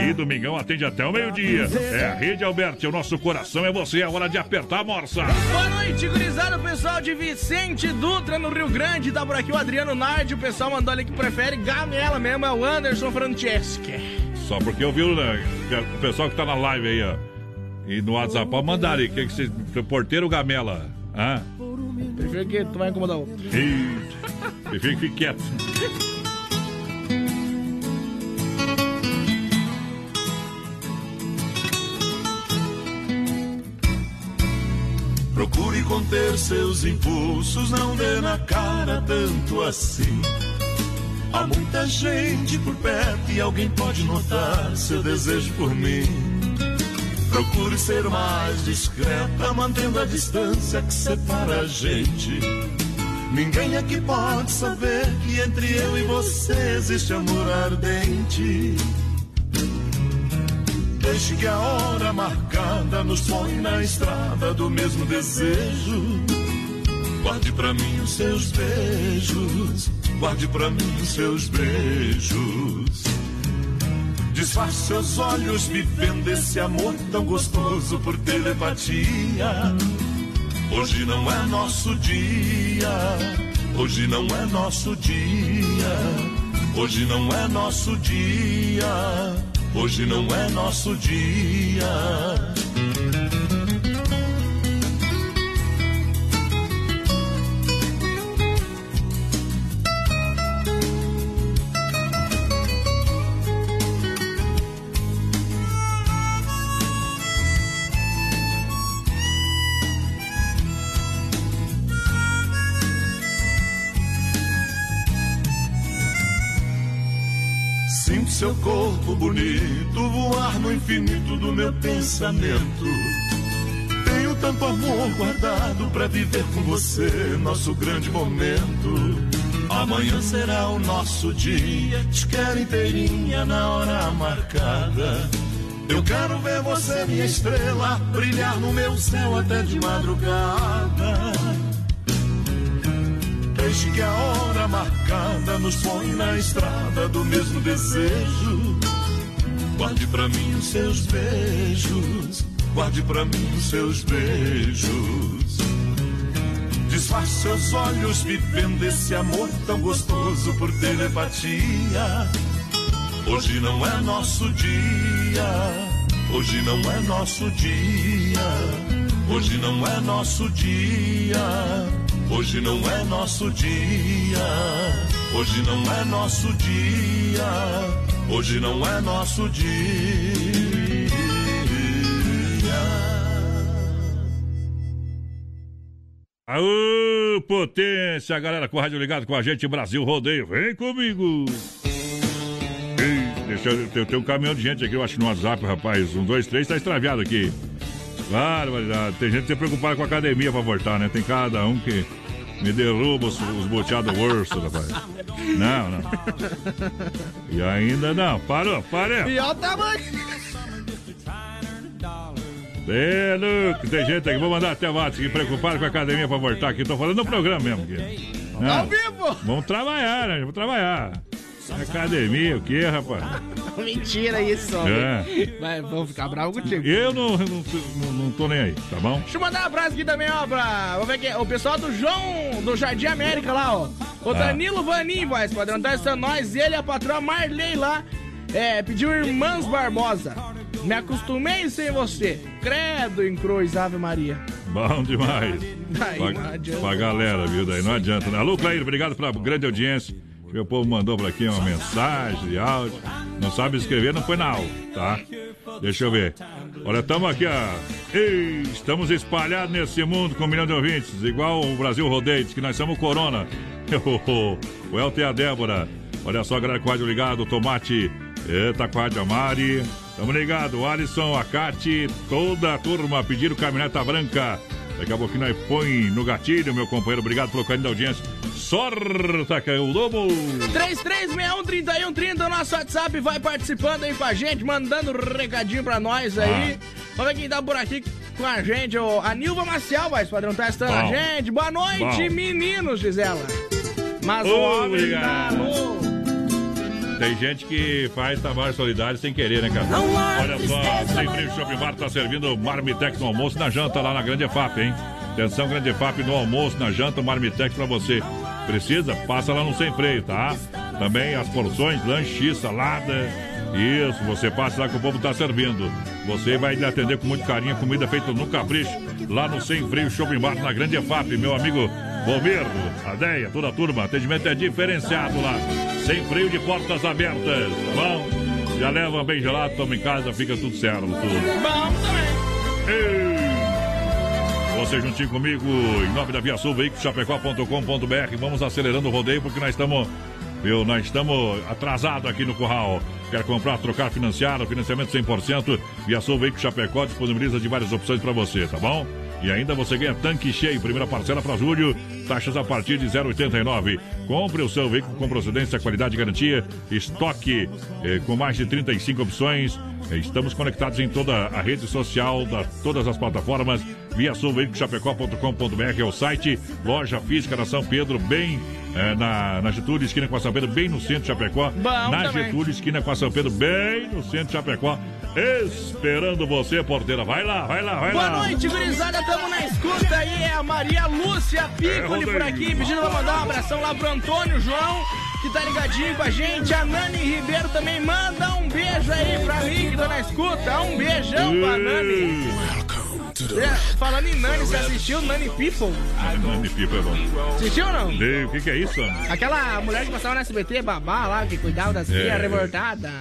E domingão atende até o meio-dia. É a Rede Alberti, o nosso coração é você. É hora de apertar a morsa.
Boa noite, gurizada, o pessoal de Vicente Dutra, no Rio Grande. Tá por aqui o Adriano Nardi, o pessoal mandou ali que prefere gamela mesmo, é o Anderson Franceschi.
Só porque eu vi né, o pessoal que tá na live aí, ó. E no WhatsApp, pode mandar aí. Que que você, porteiro ou gamela? Hã?
Prefiro que tu vai incomodar o outro.
Ih, Prefiro que fique quieto.
Procure conter seus impulsos, não dê na cara tanto assim. Há muita gente por perto e alguém pode notar seu desejo por mim. Procure ser mais discreta, mantendo a distância que separa a gente. Ninguém aqui pode saber que entre eu e você existe amor ardente. Deixe que a hora marcada nos põe na estrada do mesmo desejo. Guarde pra mim os seus beijos, guarde pra mim os seus beijos. Disfarce seus olhos vivendo esse amor tão gostoso por telepatia. Hoje não é nosso dia, hoje não é nosso dia, hoje não é nosso dia, hoje não é nosso dia. Corpo bonito voar no infinito do meu pensamento. Tenho tanto amor guardado pra viver com você, nosso grande momento. Amanhã será o nosso dia, te quero inteirinha na hora marcada. Eu quero ver você, minha estrela, brilhar no meu céu até de madrugada. Deixe que a hora marcada nos põe na estrada do mesmo desejo. Guarde pra mim os seus beijos, guarde pra mim os seus beijos. Disfarce seus olhos vivendo esse amor tão gostoso por telepatia. Hoje não é nosso dia, hoje não é nosso dia, hoje não é nosso dia. Hoje não é nosso dia, hoje não é nosso dia, hoje não é nosso dia.
Aô, potência, galera com o rádio ligado com a gente, Brasil Rodeio, vem comigo! Ei, deixa eu, um caminhão de gente aqui, eu acho no WhatsApp, rapaz, um, dois, três, tá extraviado aqui. Claro, tem gente que se preocupada com a academia pra voltar, né? Tem cada um que me derruba os, os boteados urso, rapaz. Não, não. E ainda não, parou, parou.
E olha o tamanho.
É, Luke, tem gente aqui, vou mandar até o aqui, preocupado com a academia pra voltar aqui. Tô falando no programa mesmo aqui. Não,
Ao vivo!
Vamos trabalhar, né? Vamos trabalhar. Academia, o que, rapaz?
Mentira isso, homem.
É.
Vai, vamos ficar bravos contigo.
Eu não, não, não, não tô nem aí, tá bom?
Deixa eu mandar um abraço aqui também, ó, pra. Vamos ver aqui. O pessoal do João, do Jardim América lá, ó. O
Ah.
Danilo Vanim, voz padrão. Tá estando nós, ele e a patroa Marley lá. É, pediu Irmãs Barbosa. Me acostumei sem você. Credo em cruz, Ave Maria.
Bom demais.
Daí
pra,
não adianta.
pra galera, viu? Daí não adianta. Né? Alô, Clair, obrigado pela grande audiência. Meu povo mandou por aqui uma mensagem de áudio. Não sabe escrever, não foi na aula, tá? Deixa eu ver. Olha, estamos aqui, ó. Ei, estamos espalhados nesse mundo com um milhão de ouvintes, igual o Brasil Rodeio, que nós somos Corona. o Elton e a Débora. Olha só, galera, com o rádio ligado, Tomate. Eita, com a Mari. Tamo ligado, Alisson, a toda a turma pediram caminhoneta branca. Daqui a pouquinho nós põe no gatilho, meu companheiro. Obrigado pelo carinho da audiência. Sorta, que é o lobo.
3361-3130, o nosso WhatsApp vai participando aí com a gente, mandando recadinho pra nós aí. Vamos ver quem tá por aqui com a gente. ó, A Nilva Maciel, vai, padrão, testando a
Bom.
gente. Boa noite,
Bom.
meninos, diz ela. Mas o homem tá
Obrigado. Tem gente que faz trabalho solidário sem querer, né, cara? Olha só, Sem Frio Shopping Bar tá servindo Marmitex no almoço e na janta lá na Grande EFAP, hein? Atenção, Grande EFAP no almoço, na janta, Marmitex pra você. Precisa? Passa lá no Sem Freio, tá? Também as porções, lanche, salada. Isso, você passa lá que o povo tá servindo. Você vai lhe atender com muito carinho, comida feita no capricho, lá no Sem Freio Shopping Bar, na Grande EFAP, meu amigo Bomir, a Deia, toda a turma. Atendimento é diferenciado lá. Sem freio de portas abertas, tá bom? Já leva bem gelado, toma em casa, fica tudo certo. Tudo.
Bom também.
Você juntinho comigo, em nome da Via Sul, veiculoschapecó.com.br. Vamos acelerando o rodeio porque nós estamos. Viu, nós estamos atrasados aqui no Curral. Quer comprar, trocar, financiar, financiamento 100%. Via Sul Veículo Chapecó disponibiliza de várias opções para você, tá bom? E ainda você ganha tanque cheio, primeira parcela para julho, taxas a partir de 0,89. Compre o seu veículo com procedência, qualidade e garantia, estoque eh, com mais de 35 opções. Eh, Estamos conectados em toda a rede social, da todas as plataformas. Via Chapecó.com.br é o site, loja física na São Pedro, bem eh, na, na Getúlio, esquina com a São Pedro, bem no centro de Chapecó.
Bom
na
também.
Getúlio, esquina com a São Pedro, bem no centro de Chapecó. Esperando você, porteira. Vai lá, vai lá, vai
Boa
lá.
noite, gurizada. Tamo na escuta aí. É a Maria Lúcia Piccoli
É,
por aqui, pedindo pra mandar um abração lá pro Antônio João, que tá ligadinho com a gente. A Nani Ribeiro também manda um beijo aí pra mim, que tô na escuta. Um beijão pra Nani. É, falando em Nani, você assistiu Nani People?
Nani Pipa é bom.
Assistiu ou não?
Ei, O que, que é isso? Ana?
Aquela mulher que passava no SBT, babá lá, que cuidava das
É.
revoltadas.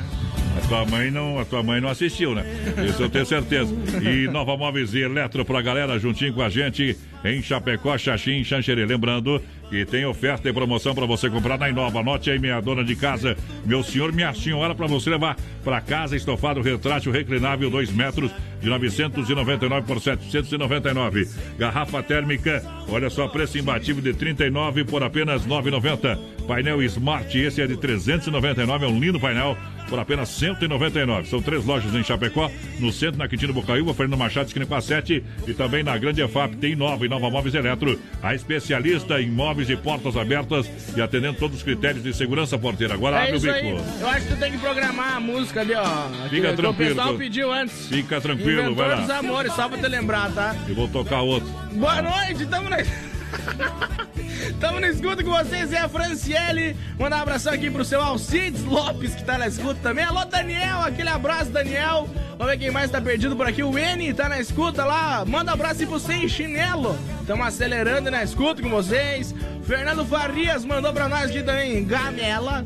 A tua mãe não, a tua mãe não assistiu, né? Isso eu tenho certeza. E Nova Móveis e Eletro pra galera juntinho com a gente em Chapecó, Xaxim, Xanxerê. Lembrando que tem oferta e promoção pra você comprar na Inova. Anote aí, minha dona de casa, meu senhor, minha senhora, pra você levar pra casa estofado retrátil reclinável 2 metros de 999 por 799. Garrafa térmica, olha só, preço imbatível de 39 por apenas 9,90. Painel Smart, esse é de 399, é um lindo painel por apenas 199. São três lojas em Chapecó, no centro, na Quintino Bocaiúva, Fernando Machado, esquina com a 7 e também na Grande EFAP tem Nova e Nova Móveis Eletro, a especialista em móveis e portas abertas e atendendo todos os critérios de segurança porteira. Agora
É
abre o
isso aí.
bico.
Eu acho que tu tem que programar a música ali, ó.
Fica
que, que
tranquilo,
o pessoal pediu antes.
Fica tranquilo,
Inventor
vai
dos
lá.
Amores, só pra te lembrar, tá?
Eu vou tocar outro.
Boa noite, tamo na... tamo na escuta com vocês, é a Franciele. Mandar um abração aqui pro seu Alcides Lopes, que tá na escuta também. Alô, Daniel, aquele abraço, Daniel. Vamos ver quem mais tá perdido por aqui. O N tá na escuta lá. Manda um abraço aí pro Sem Chinelo. Tamo acelerando na escuta com vocês. Fernando Farias mandou pra nós aqui também, Gamela.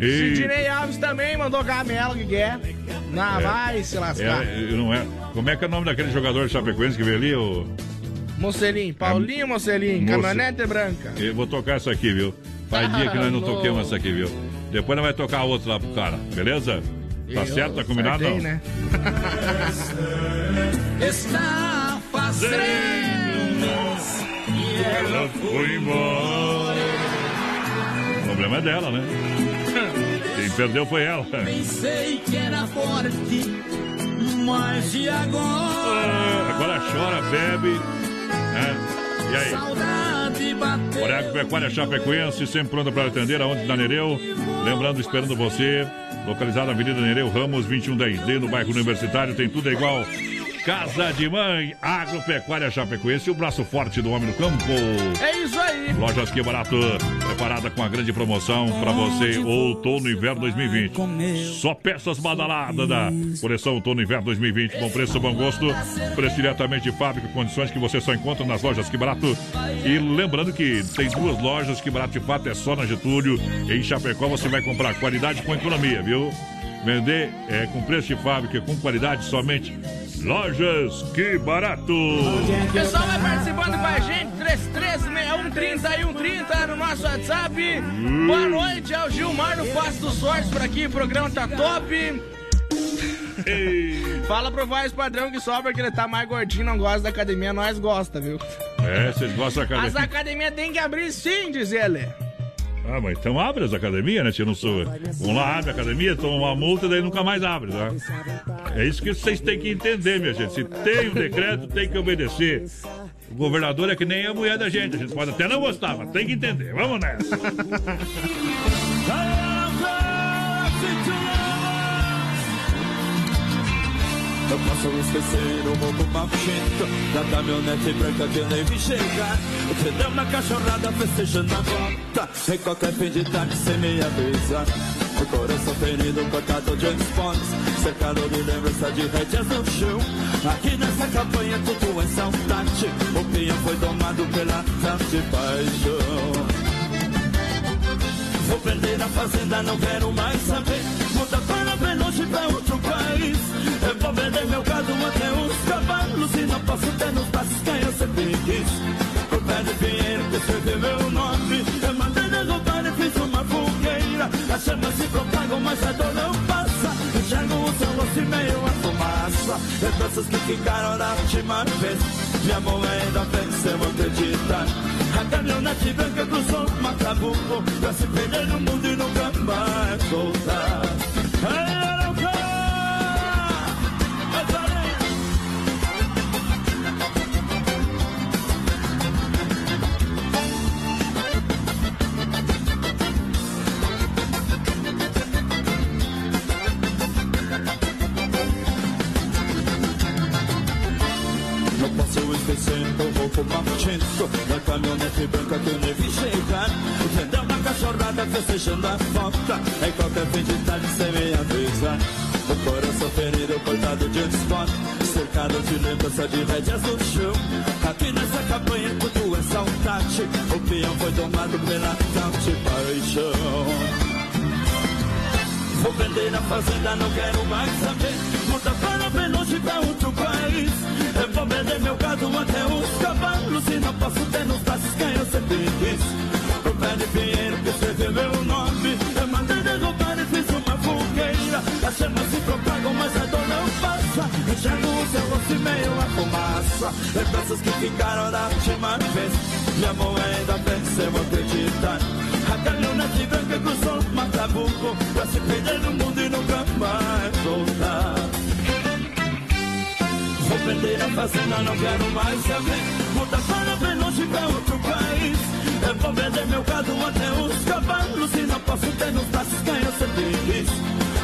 E-
Sidney Alves também mandou Gamela, que quer. Não,
É.
vai se lascar.
É, não é. Como é que é o nome daquele jogador de Chapecoense que veio ali? O...
Mocelinho, Paulinho Mocelinho,
Moce-
caminhonete branca.
Eu vou tocar essa aqui, viu? Faz dia que nós não toquemos essa aqui, viu? Depois nós vai tocar outra lá pro cara, beleza? Tá
Eu
certo? Tá combinado? não?
né?
Está fazendo e
Ela foi embora. O problema é dela, né? Quem perdeu foi ela.
Pensei que era forte, mas e agora?
Agora chora, bebe. Né? E aí? Horário Pecuária Chapecoense, sempre pronta para atender, aonde na Nereu. Lembrando, esperando você. Localizado na Avenida Nereu Ramos, 2110D, no bairro Universitário. Tem tudo igual. Casa de Mãe, Agropecuária Chapecoense, o braço forte do homem no campo.
É isso aí.
Lojas Que Barato, preparada com a grande promoção para você, outono e inverno 2020. Só peças badaladas da coleção outono e inverno 2020. Bom preço, bom gosto. Preço diretamente de fábrica, condições que você só encontra nas lojas Que Barato. E lembrando que tem duas lojas Que Barato de fato é só na Getúlio. Em Chapecó você vai comprar qualidade com economia, viu? Vender é, com preço de fábrica, com qualidade somente. Lojas Que Barato.
Pessoal vai participando com a gente, 336130 no nosso WhatsApp. Boa noite, é o Gilmar do Passo dos Sortes por aqui, o programa tá top. Fala pro voz padrão que sobra que ele tá mais gordinho, não gosta da academia, nós gosta, viu?
É, vocês gostam da
As
academia?
academias tem que abrir sim, diz ele.
Ah, mas então abre as academias, né? Se não sou. Vamos lá, abre a academia, toma uma multa, daí nunca mais abre, tá? É isso que vocês têm que entender, minha gente. Se tem um decreto, tem que obedecer. O governador é que nem a mulher da gente. A gente pode até não gostar, mas tem que entender. Vamos nessa.
Eu posso esquecer o roubo maldito Da caminhonete branca que nem vi chegar. Que deu na cachorrada festejando a volta Em qualquer fim de tarde sem me avisar. O coração ferido, cortado de spawns Cercado de lembrança de rédeas no chão. Aqui nessa campanha tudo é saudade. O peão foi domado pela falta de paixão. Vou perder a fazenda, não quero mais saber. Muda para bem longe pra outro país. Vou vender meu gado até os cavalos. E não posso ter nos braços quem eu sempre quis. Por pé de dinheiro que escreveu meu nome. Eu mandei derrubar e fiz uma fogueira. As chamas se propagam, mas a dor não passa. Enxergo o seu rosto e meio a fumaça. Lembranças que ficaram da última vez. Minha mão ainda venceu acreditar. A caminhonete branca cruzou o Macabuco Pra se perder no mundo e nunca mais voltar esquecer o roubo maldito Da caminhonete branca que eu nem vi chegar. Vendeu uma cachorrada festejando a volta. Em qualquer fim de tarde sem me avisar. O coração ferido, cortado de um spot. Cercado de lembrança de rédeas no chão. Aqui nessa campanha tudo é saudade. O peão foi domado pela tal paixão. Vou vender a fazenda, não quero mais saber. Muda para bem longe pra vou gado até os cavalos. E não posso ter nos braços quem eu sempre quis. Pé de dinheiro que escreveu meu nome. Eu mandei derrubar e fiz uma fogueira. As chamas se propagam, mas a dor não passa. Enxergo o seu rosto e meio a fumaça. Lembranças que ficaram da última vez. Minha mão ainda venceu acreditar. A caminhonete branca cruzou o Macabuco Pra se perder no mundo e nunca mais voltar Vou perder a fazenda, não quero mais saber. Muda para bem longe pra outro país. Eu vou vender meu gado até os cavalos. E não posso ter nos braços quem eu sempre quis.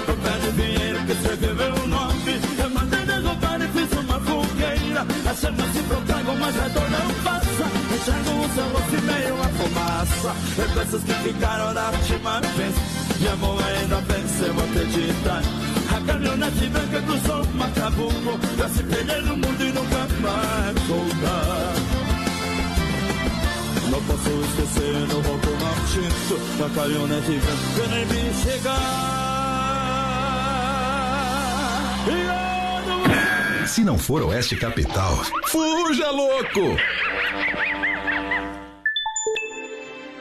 Eu pego dinheiro que escreveu meu nome. Eu mandei derrubar e fiz uma fogueira. As chamas se propagam, mas a dor não passa. Enxergo o seu rosto e meio a fumaça. Lembranças que ficaram da última vez. Minha mão ainda venceu acreditar A caminhonete branca cruzou o Macabuco Pra se perder no mundo e nunca mais voltar Não posso esquecer no roubo maldito Da caminhonete branca eu nem vi chegar
Se não for Oeste Capital, fuja louco!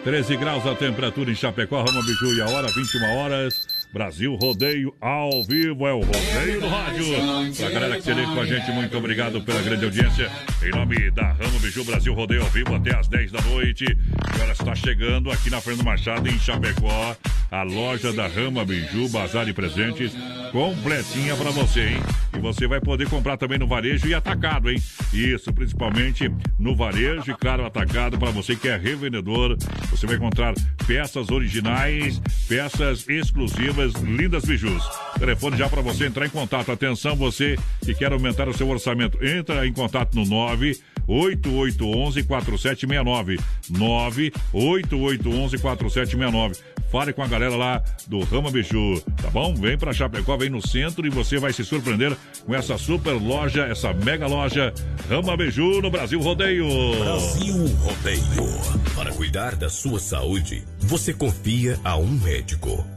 13 graus a temperatura em Chapecó, Rama Biju e a hora 21 horas. Brasil Rodeio ao vivo, é o Rodeio do Rádio. Pra galera que se com a gente, muito obrigado pela grande audiência. Em nome da Ramo Biju Brasil Rodeio ao vivo até às 10 da noite. Agora está chegando aqui na Fernando Machado, em Chapecó, a loja da Rama Biju, Bazar de Presentes, completinha pra você, hein? E você vai poder comprar também no varejo e atacado, hein? Isso, principalmente no varejo e, claro, atacado para você que é revendedor. Você vai encontrar peças originais, peças exclusivas, lindas bijus. Telefone já para você entrar em contato. Atenção, você que quer aumentar o seu orçamento, entra em contato no 9 8811 4769. 98811 4769. Fale com a galera lá do Rama Biju, tá bom? Vem pra Chapecó, vem no centro e você vai se surpreender com essa super loja, essa mega loja Rama Biju no Brasil Rodeio.
Brasil Rodeio. Para cuidar da sua saúde, você confia a um médico.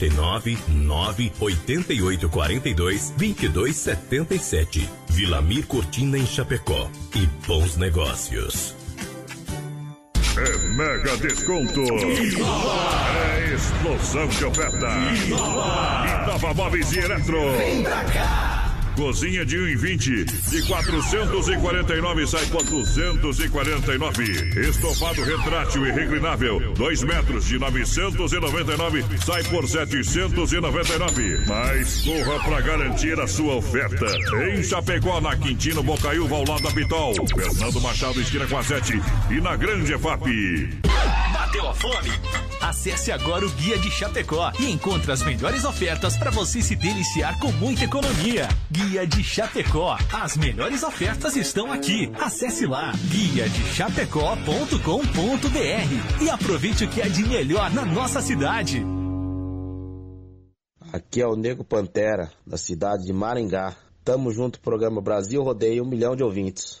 49 9 88 42 22 77. Vilamir Cortina em Chapecó. E bons negócios.
É mega desconto. É explosão de oferta. Inova Móveis e Eletro.
Vem pra cá.
Cozinha de 1,20 de 449 sai por 249. Estofado retrátil e reclinável, 2 metros de 999 sai por 799. Mas corra para garantir a sua oferta. Em Chapecó, na Quintino Bocaiúva, ao lado da Pitol. Fernando Machado, esquina com a 7 e na Grande EFAP.
Bateu a fome? Acesse agora o Guia de Chapecó e encontre as melhores ofertas para você se deliciar com muita economia. Guia de Chapecó. As melhores ofertas estão aqui. Acesse lá guia de chapecó.com.br e aproveite o que é de melhor na nossa cidade.
Aqui é o Nego Pantera, da cidade de Maringá. Tamo junto, programa Brasil Rodeio, um milhão de ouvintes.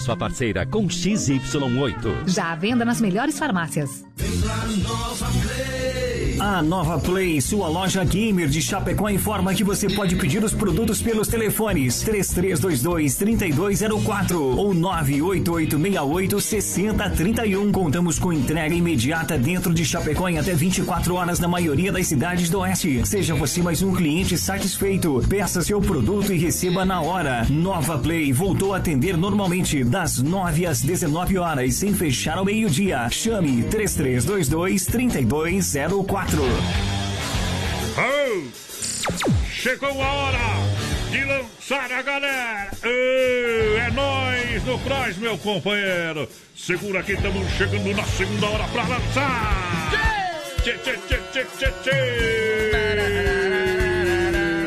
sua parceira com XY8.
Já à venda nas melhores farmácias.
A Nova Play, sua loja gamer de Chapecó, informa que você pode pedir os produtos pelos telefones 3322-3204 ou 98868-6031. Contamos com entrega imediata dentro de Chapecó em até 24 horas na maioria das cidades do Oeste. Seja você mais um cliente satisfeito. Peça seu produto e receba na hora. Nova Play voltou a atender normalmente das 9 às 19 horas, sem fechar ao meio-dia. Chame 3322-3204.
Oh! Chegou a hora de lançar a galera! É nós no Cross, meu companheiro! Segura que estamos chegando na segunda hora pra lançar! Tchê, tchê, tchê, tchê, tchê, tchê.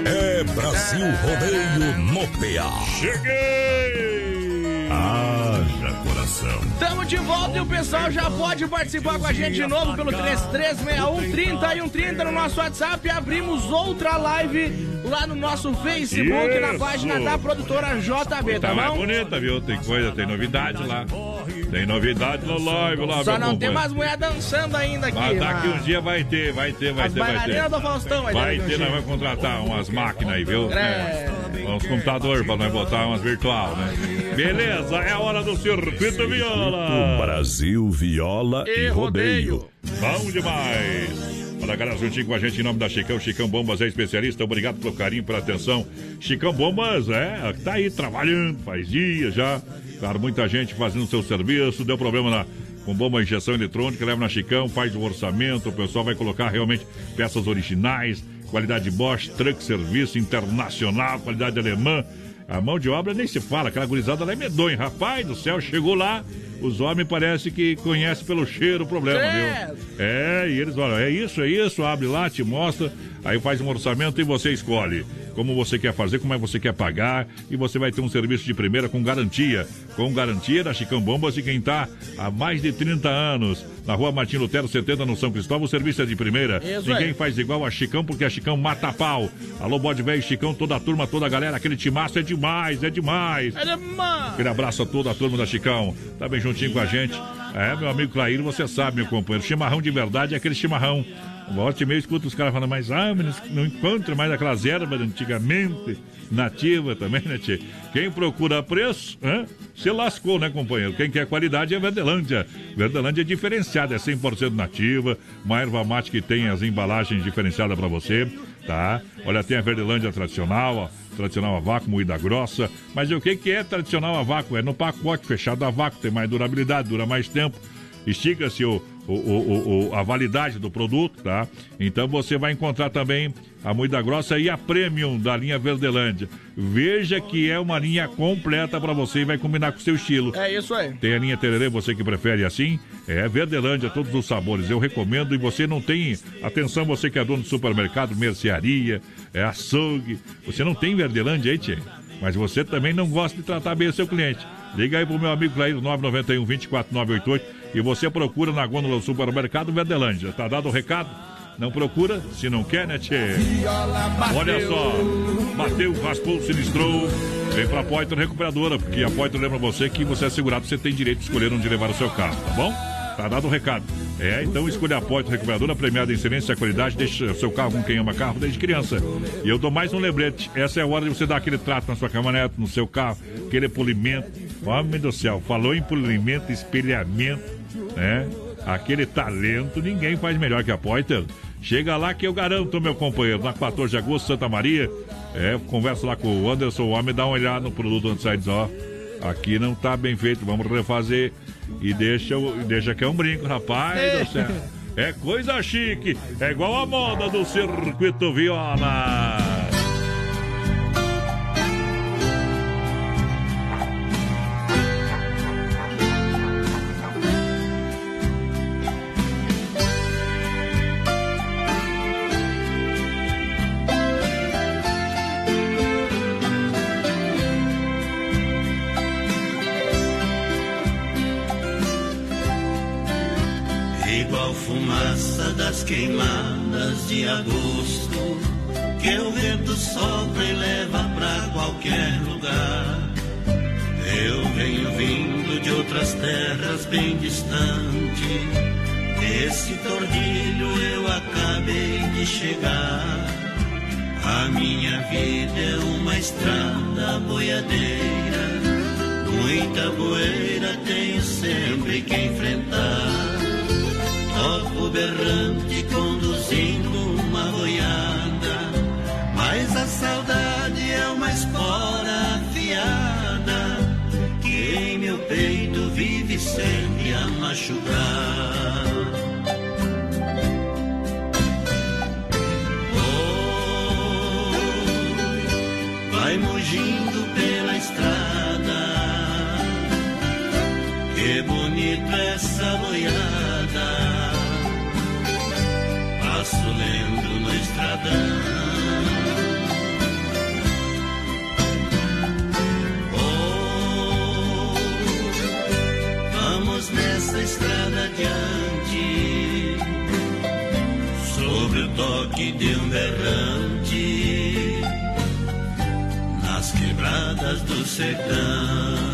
É Brasil Rodeio no PA.
Cheguei!
Haja coração.
Tamo de volta e o pessoal já pode participar com a gente de novo pelo 3361 30 e 130 no nosso WhatsApp. Abrimos outra live lá no nosso Facebook,
Isso.
na página da produtora JB, tá
Tá mais
bom?
bonita, viu? Tem coisa, tem novidade lá. Tem novidade no live lá,
Só
meu
não tem mais mulher dançando ainda aqui.
Mas daqui
mas-
uns dias vai ter, vai ter, vai
As
ter, vai ter.
do Faustão vai ter
Vai ter,
uns
nós vamos contratar umas máquinas aí, viu?
É.
Uns computadores pra nós botar umas virtual, né? Beleza, é a hora do Circuito Viola.
Brasil Viola e Rodeio.
Bom demais. Olha, galera, juntinho com a gente em nome da Chicão. Chicão Bombas é especialista. Obrigado pelo carinho, pela atenção. Chicão Bombas, é, tá aí trabalhando, faz dias já. Claro, muita gente fazendo seu serviço. Deu problema na, com bomba injeção eletrônica, leva na Chicão, faz o orçamento. O pessoal vai colocar realmente peças originais, qualidade Bosch, truck serviço internacional, qualidade alemã. A mão de obra nem se fala, aquela gurizada lá é medonha. Rapaz do céu, chegou lá, os homens parece que conhecem pelo cheiro o problema, viu? É, e eles olham, é isso, é isso, abre lá, te mostra, aí faz um orçamento e você escolhe como você quer fazer, como é que você quer pagar, e você vai ter um serviço de primeira com garantia. Com garantia da Chicão Bombas e quem está há mais de 30 anos. Na rua Martim Lutero, 70, no São Cristóvão, o serviço é de primeira.
Isso
Ninguém
aí.
faz igual a Chicão, porque a Chicão mata pau. Alô, bode velho, Chicão, toda a turma, toda a galera, aquele timaço é demais, é demais.
É demais.
Aquele abraço a toda a turma da Chicão. Tá bem juntinho com a gente. É, meu amigo Clair, você sabe, meu companheiro. Chimarrão de verdade é aquele chimarrão Volte e meio escuta os caras falando, mas ah, mas não encontra mais aquelas ervas antigamente, nativa também, né, tchê? Quem procura preço, hã? Se lascou, né, companheiro? Quem quer qualidade é Verdelândia. Verdelândia é diferenciada, é 100% nativa, uma erva mate que tem as embalagens diferenciadas para você, tá? Olha, tem a Verdelândia tradicional, ó, tradicional a vácuo, moída grossa. Mas o que, que é tradicional a vácuo? É no pacote fechado a vácuo, tem mais durabilidade, dura mais tempo. Estica-se o, o, o, o, a validade do produto, tá? Então você vai encontrar também a moída grossa e a premium da linha Verdelândia. Veja que é uma linha completa para você e vai combinar com o seu estilo.
É isso aí.
Tem a linha Tererê, você que prefere assim. É Verdelândia, todos os sabores. Eu recomendo e você não tem. Atenção, você que é dono de supermercado, mercearia, é açougue. Você não tem Verdelândia aí, Tchê? Mas você também não gosta de tratar bem o seu cliente. Liga aí pro meu amigo Clair, 991 24988 e você procura na gôndola do supermercado Verdelândia. Tá dado o recado? Não procura se não quer, né, tchê? Olha só, bateu, raspou, sinistrou. Vem pra Poitra Recuperadora, porque a Poitra lembra você que você é segurado, você tem direito de escolher onde levar o seu carro, tá bom? Tá dado o recado. É, então escolha a Poitra Recuperadora, premiada em excelência e qualidade, deixa o seu carro com quem ama carro desde criança. E eu dou mais um lembrete, essa é a hora de você dar aquele trato na sua caminhonete, no seu carro, aquele polimento. Homem do céu, falou em polimento, espelhamento, né? Aquele talento, ninguém faz melhor que a Poiter. Chega lá que eu garanto, meu companheiro, na 14 de agosto, Santa Maria. É, conversa lá com o Anderson, o homem, dá uma olhada no produto antes diz, ó. Aqui não tá bem feito, vamos refazer. E deixa, deixa que é um brinco, rapaz do céu. É coisa chique, é igual a moda do circuito viola.
Queimadas de agosto, que o vento sopra e leva pra qualquer lugar. Eu venho vindo de outras terras bem distante. Esse tordilho eu acabei de chegar. A minha vida é uma estrada boiadeira. Muita poeira tenho sempre que enfrentar. Toco berrante conduzindo uma boiada. Mas a saudade é uma espora afiada que em meu peito vive sempre a machucar. Oh, vai mugindo pela estrada. Que bonito essa boiada. Passo lento no estradão. Oh, vamos nessa estrada adiante. Sobre o toque de um berrante. Nas quebradas do sertão.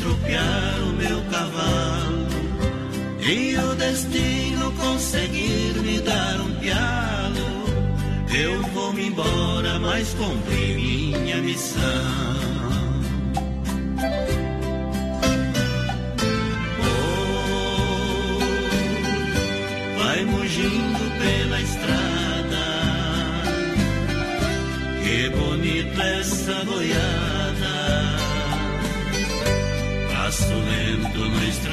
Acaso estropiar o meu cavalo e o destino conseguir me dar um pialo, eu vou me embora, mas cumpri minha missão. Oh, vai mugindo pela estrada, que bonita essa boiada.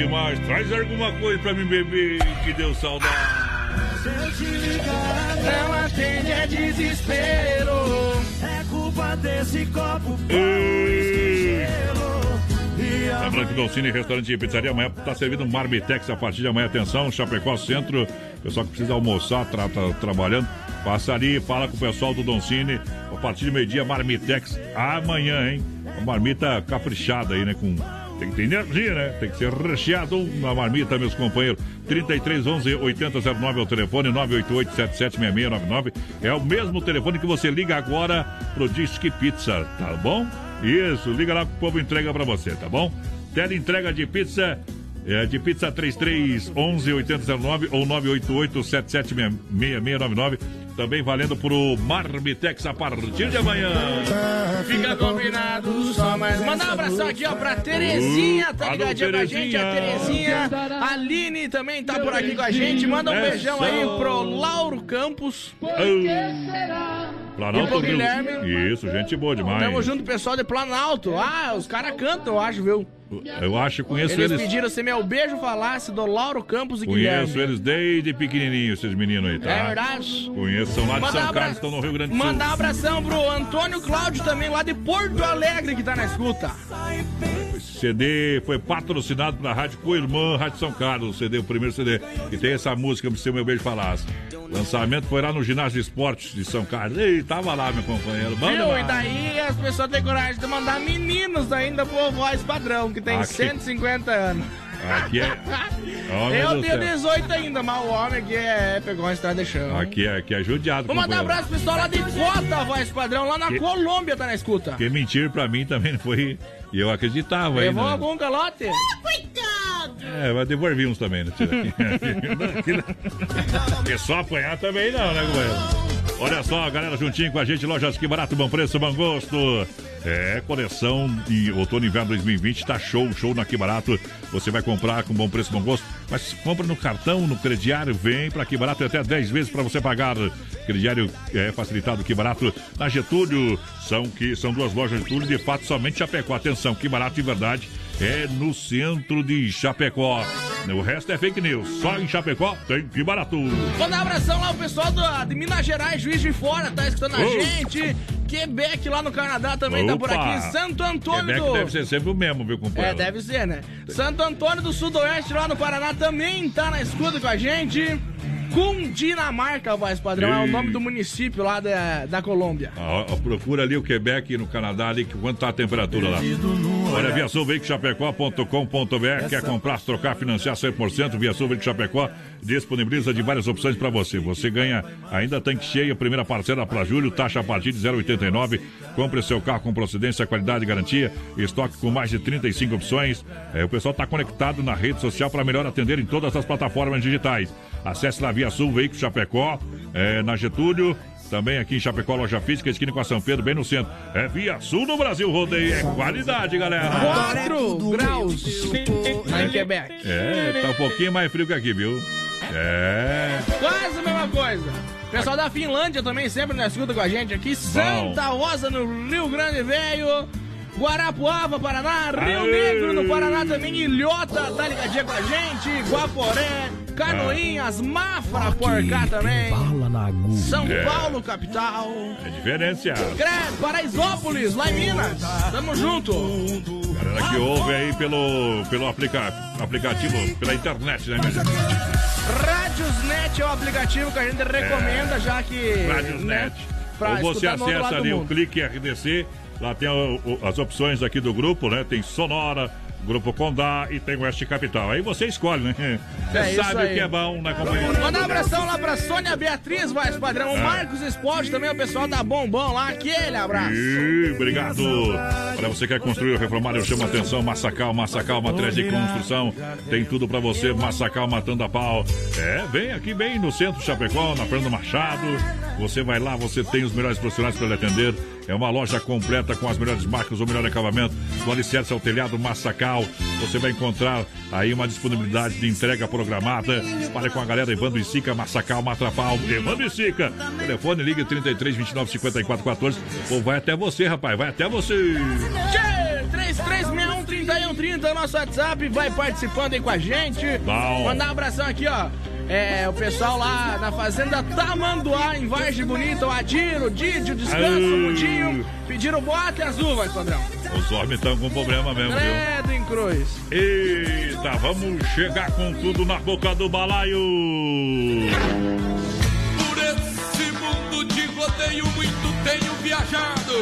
demais. Traz alguma coisa pra mim beber que deu saudade.
Se eu te ligar, não atende, é desespero. É culpa desse copo
Lembrando que Dolcine Restaurante e Pizzaria amanhã está servindo Marmitex a partir de amanhã. Atenção, Chapecó Centro. Pessoal que precisa almoçar, tá, tá trabalhando. Passa ali, fala com o pessoal do Doncini. A partir de meio-dia, Marmitex amanhã, hein? Uma marmita caprichada aí, né? Com tem que ter energia, né? Tem que ser recheado uma marmita, meus companheiros. 33 11 8009 é o telefone, 988 776699. É o mesmo telefone que você liga agora pro Disque Pizza, tá bom? Isso, liga lá que o povo entrega pra você, tá bom? Tele entrega de pizza. É, de pizza 33 11 8009 ou 988 776699. Também valendo pro Marmitex a partir de amanhã.
Fica combinado só mais. Mandar um abração aqui, ó, pra Terezinha, tá ligadinha com a gente? A
Terezinha.
A Aline também tá por aqui com a gente. Manda um
É
beijão aí pro Lauro Campos.
Planalto
E pro
Rio-
Guilherme.
Isso, gente boa demais.
Tamo junto, pessoal de Planalto. Ah, os caras cantam, eu acho, viu?
Eu acho, conheço
eles,
eles.
pediram se meu beijo falasse do Lauro Campos e
Conheço
Guilherme.
eles desde pequenininho, esses meninos aí, tá?
É verdade?
Conheço, são lá de São Carlos, estão no Rio Grande do Sul.
Mandar um abração pro Antônio Cláudio também, lá de Porto Alegre, que tá na escuta.
Esse CD foi patrocinado pela Rádio Coirmã, Rádio São Carlos, o CD, o primeiro CD. E tem essa música, Se o Meu Beijo Falasse. Lançamento foi lá no Ginásio de Esportes de São Carlos. Ei, tava lá, meu companheiro.
Viu?
demais.
E daí as pessoas têm coragem de mandar meninos ainda pro voz padrão, que tem
Aqui-
150 anos.
Aqui é. Meu
Eu tenho
céu.
18 ainda, mas o homem aqui é pegou uma estrada de chão.
Aqui é, aqui é judiado,
Vou mandar um abraço pro pessoal lá de Cota, voz padrão, lá na
Que-
Colômbia tá na escuta.
Porque mentir pra mim também foi. E eu acreditava
Levou
ainda.
algum calote?
É, vai devolver uns também, né? Porque só apanhar também não, né? Olha só, galera, juntinho com a gente, lojas que barato, bom preço, bom gosto. É, coleção de outono e inverno 2020, tá show, show na Que Barato. Você vai comprar com bom preço, bom gosto, mas compra no cartão, no crediário, vem pra Que Barato, é até 10 vezes pra você pagar. Crediário é facilitado, Que Barato, na Getúlio, são, que, são duas lojas de Getúlio, de fato, somente Chapecó. Atenção, Que Barato de verdade é no centro de Chapecó. O resto é fake news, só em Chapecó tem Que Barato.
Mandar um abração lá, o pessoal do, de Minas Gerais, Juiz de Fora, tá escutando a
Oh.
gente. Quebec lá no Canadá também tá por
Opa!
aqui. Santo Antônio
Quebec
do.
deve ser sempre o mesmo, viu,
É,
companheiro?
deve ser, né? Santo Antônio do Sudoeste, lá no Paraná, também tá na escuta com a gente. Cundinamarca, voz padrão, é o
Ei.
nome do município lá da, da Colômbia.
Ah, ó, procura ali o Quebec no Canadá, ali, que quanto tá a temperatura lá. Olha, viaçãoveicochapecó.com.br, quer comprar, trocar, financiar 100%, Viação Veículo Chapecó disponibiliza de várias opções para você. Você ganha ainda tanque cheio, primeira parcela para julho, taxa a partir de 0,89. Compre seu carro com procedência, qualidade e garantia, estoque com mais de 35 opções. É, o pessoal está conectado na rede social para melhor atender em todas as plataformas digitais. Acesse lá Via Sul Veículo Chapecó, é, na Getúlio, também aqui em Chapecó, loja física, esquina com a São Pedro, bem no centro. É Via Sul no Brasil, rodeio. É qualidade, galera.
4 graus lá em Quebec.
É, tá um pouquinho mais frio que aqui, viu? É.
Quase a mesma coisa. Pessoal da Finlândia também sempre na escuta com a gente aqui. Santa Rosa, no Rio Grande Velho. Guarapuava, Paraná. Rio
Aê!
Negro, no Paraná também. Ilhota, tá ligadinha com a gente. Guaporé, Canoinhas, Mafra, por cá também. São
É.
Paulo, capital.
É diferenciado.
Paraisópolis, lá em Minas. Tamo junto.
Galera que ouve aí pelo, pelo aplica, aplicativo, pela internet, né, minha gente?
Radiosnet é o aplicativo que a gente recomenda, já que.
Radiosnet.
né, pra
Ou você acessa ali o clique RDC, lá tem o- o- as opções aqui do grupo, né? Tem Sonora, Grupo Condá e tem Oeste Capital. Aí você escolhe, né? Você
É
sabe o que é bom na companhia.
Mandar um abração lá pra Sônia Beatriz, voz padrão. O
É.
Marcos Esporte também, o pessoal da Bombom lá. Aquele abraço.
Ih, obrigado. Olha, você quer construir ou reformar, eu chamo a atenção. Massacal, Massacal, materiais de construção. Tem tudo pra você. Massacal matando a pau. É, vem aqui bem no centro de Chapecó, na Fernando Machado. Você vai lá, você tem os melhores profissionais para lhe atender. É uma loja completa com as melhores marcas, o melhor acabamento. Do alicerce ao telhado Massacal. Você vai encontrar aí uma disponibilidade de entrega programada. Fale com a galera Evandro e Sica, Massacal, Matrapau. Evandro e Sica. Telefone, ligue 33 29 54 14. Ou vai até você, rapaz, vai até você.
Tchê, 3361-3130 é o nosso WhatsApp. Vai participando aí com a gente.
Bom.
Mandar um abração aqui, ó. É, o pessoal lá na fazenda Tamanduá, em Vargem Bonita, o Adiro, o Didio, o Descanso, o Mudinho. Pediram boate azul, vai, padrão.
Os homens estão com problema mesmo, viu?
Credo em cruz.
Eita, vamos chegar com tudo na boca do balaio.
Por esse mundo de rodeio muito tenho viajado.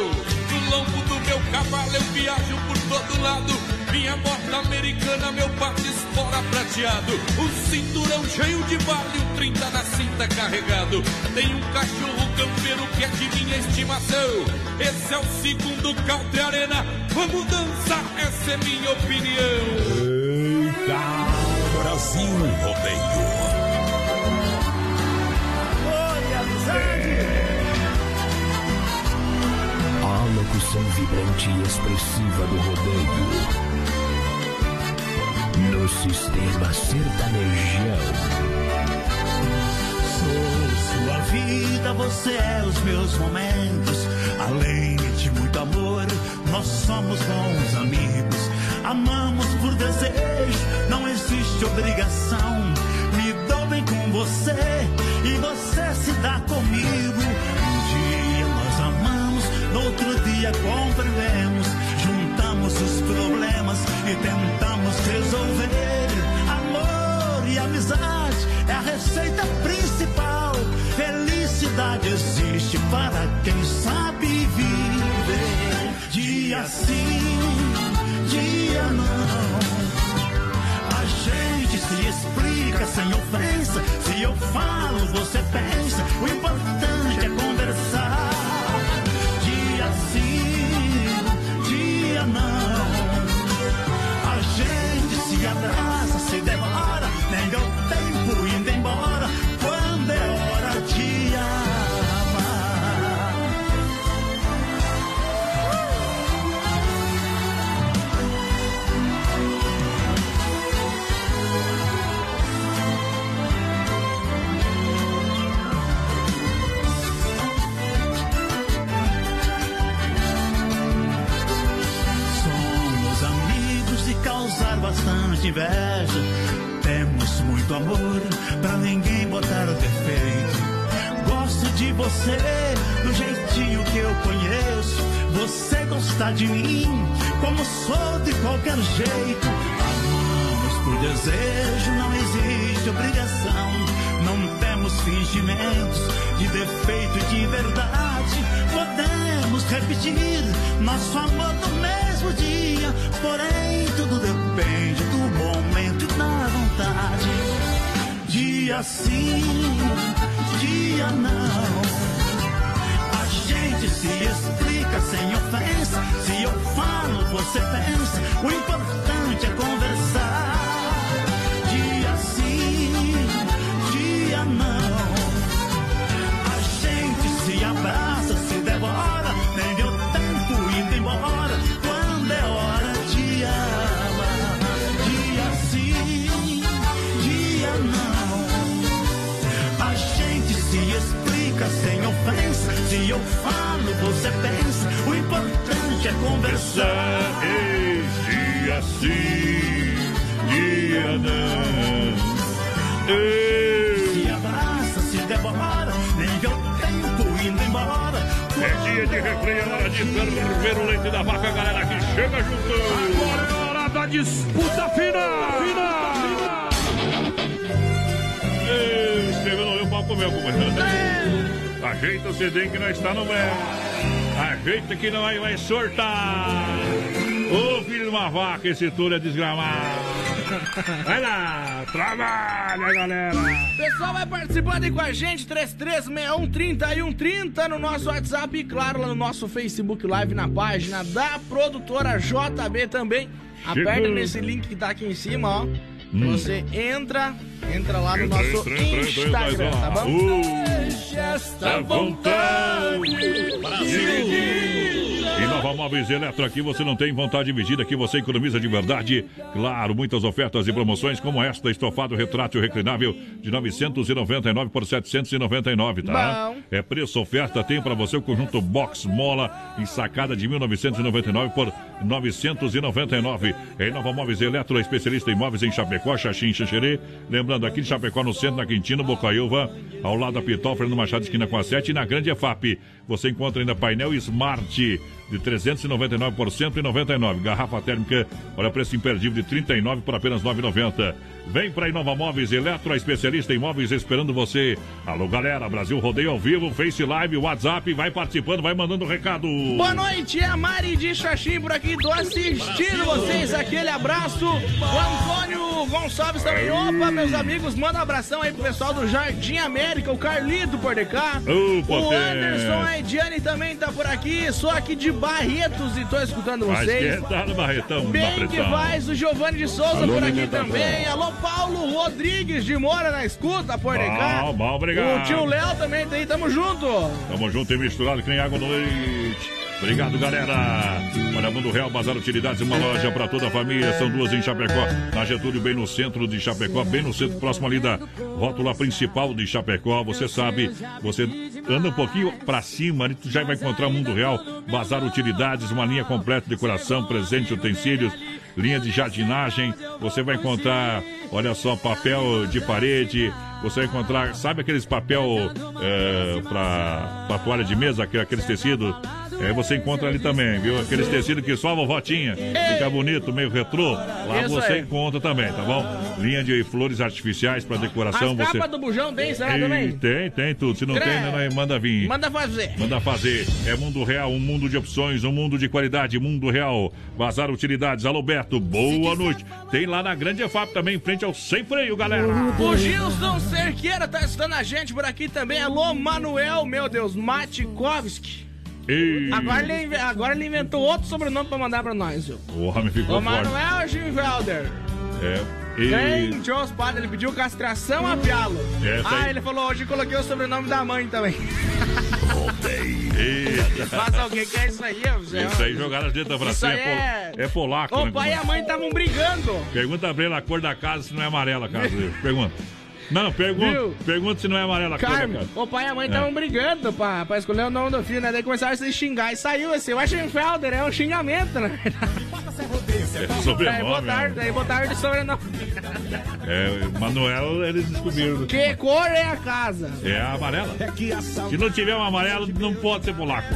No lombo do meu cavalo eu viajo por todo lado. Minha moto americana, meu pato espora prateado. Um cinturão cheio de vale, um 30 na cinta carregado. Tem um cachorro campeiro que é de minha estimação. Esse é o segundo Country Arena. Vamos dançar, essa é minha opinião.
Eita! Brasil Rodeio.
A locução vibrante e expressiva do rodeio. No sistema sertanejão.
Sou sua vida, você é os meus momentos. Além de muito amor, nós somos bons amigos. Amamos por desejo, não existe obrigação. Me dou bem com você e você se dá comigo. Um dia nós amamos, no outro dia compreendemos. Juntamos os problemas e tentamos resolver. Amor e amizade é a receita principal. Felicidade existe para quem sabe viver. Dia sim, dia não. A gente se explica sem ofensa. Se eu falo, você pensa. O importante é conversar. Dia sim, dia não. Bastante inveja. Temos muito amor pra ninguém botar defeito. Gosto de você do jeitinho que eu conheço. Você gosta de mim como sou de qualquer jeito. Amamos por desejo, não existe obrigação. Não temos fingimentos de defeito e de verdade. Podemos repetir nosso amor no mesmo dia. Porém, tudo depende do momento e da vontade. Dia sim, dia não. A gente se explica sem ofensa. Se eu falo, você pensa. O importante é conversar.
Ajeita o CD que nós está no meio. Ajeita que não vai, vai sortar. Ô filho de uma vaca, esse touro é desgramado. Vai lá, trabalha, galera.
Pessoal, vai participando aí com a gente, 3361-3130 no nosso WhatsApp e, claro, lá no nosso Facebook Live na página da produtora JB também. Aperta
Chegou.
nesse link que tá aqui em cima, ó.
Hum.
Você entra, entra lá no
Entra,
nosso
entra, entra, entra,
Instagram,
entra,
tá bom?
Uh.
esta
vontade. Em Nova Móveis Eletro, aqui você não tem vontade de dividir, aqui você economiza de verdade. Claro, muitas ofertas e promoções como esta, estofado retrátil reclinável de 999 por 799, tá?
Bom.
É preço oferta, tem para você o conjunto Box Mola em sacada de 1999 por 999. Em Nova Móveis Eletro, especialista em móveis em Chapecó, Xaxim, Xanxerê. Lembrando, aqui em Chapecó, no centro, na Quintino, Bocaiúva, ao lado da Pitol, Fernando Machado, esquina com a 7 e na Grande EFAP. Você encontra ainda painel Smart de 399 por 199. Garrafa térmica, olha preço imperdível de 39 por apenas 9,90. Vem para Inova Móveis Eletro, a especialista em móveis esperando você. Alô, galera, Brasil Rodeio ao vivo, Face Live, WhatsApp, vai participando, vai mandando recado.
Boa noite, é a Mari de Xaxim por aqui, tô assistindo vocês, aquele abraço. O Antônio Gonçalves também, opa, meus amigos, manda um abração aí pro pessoal do Jardim América, o Carlito por cá.
Ô,
o. Anderson, a Ediane também tá por aqui, sou aqui de Barretos e tô escutando vocês.
esquentar no Barretão,
Bem que faz o Giovanni de Souza
Alô,
por aqui também. Alô, Paulo Rodrigues de Moura na escuta, por cá.
Bom, bom, obrigado.
O tio Léo também tá aí, tamo junto.
Tamo junto e misturado que nem água no leite. Obrigado, galera. Olha, Mundo Real, Bazar Utilidades, uma loja para toda a família. São duas em Chapecó. Na Getúlio, bem no centro de Chapecó, bem no centro, próximo ali da rótula principal de Chapecó. Você sabe, você anda um pouquinho para cima, ali tu já vai encontrar o Mundo Real, Bazar Utilidades, uma linha completa de decoração, presente, utensílios, linha de jardinagem. Você vai encontrar, olha só, papel de parede. Você vai encontrar, sabe aqueles papel é, para toalha de mesa, aquele- aqueles tecidos? É, você encontra ali também, viu? Aqueles tecidos que só a vovó tinha. Fica bonito, meio retrô. Lá
Isso
você
aí.
encontra também, tá bom? Linha de flores artificiais para decoração.
As
você...
capas do bujão tem, será também?
Tem, tem tudo. Se não tem,
Credo.
né, manda vir.
Manda fazer.
Manda fazer. É Mundo Real, um mundo de opções, um mundo de qualidade. Mundo Real. Bazar Utilidades. Alô, Beto. Boa noite. Tem lá na Grande EFAP também, em frente ao Sem Freio, galera.
O Gilson Cerqueira tá escutando a gente por aqui também. Alô, Manuel, meu Deus, Matkovski.
Ei,
Agora ele, agora ele inventou outro sobrenome pra mandar pra nós, viu?
o homem ficou
O
forte.
Manuel Schimfelder.
É. E...
Quem tirou os padres? Ele pediu castração a pialo.
Essa
Ah, ele falou, hoje coloquei o sobrenome da mãe também. Mas o que que é isso aí, Zé?
Isso aí jogaram as letras pra cima. É, pol- é polaco,
O
né?
pai e a mãe estavam brigando.
Pergunta pra ele a cor da casa se não é amarela dele. Pergunta. Não, pergunta, pergunta se não é amarela cor
Carmen, o pai e a mãe
É.
estavam brigando pra, pra escolher o nome do filho, né? Daí começaram a se xingar e saiu esse. O Eschenfelder é um xingamento, né?
É
Daí
sobrenome.
botaram,
né?
daí botaram de sobrenome.
É, Manuel, eles descobriram.
Que cor é a casa?
É a amarela. Se não tiver um amarelo, não pode ser polaco.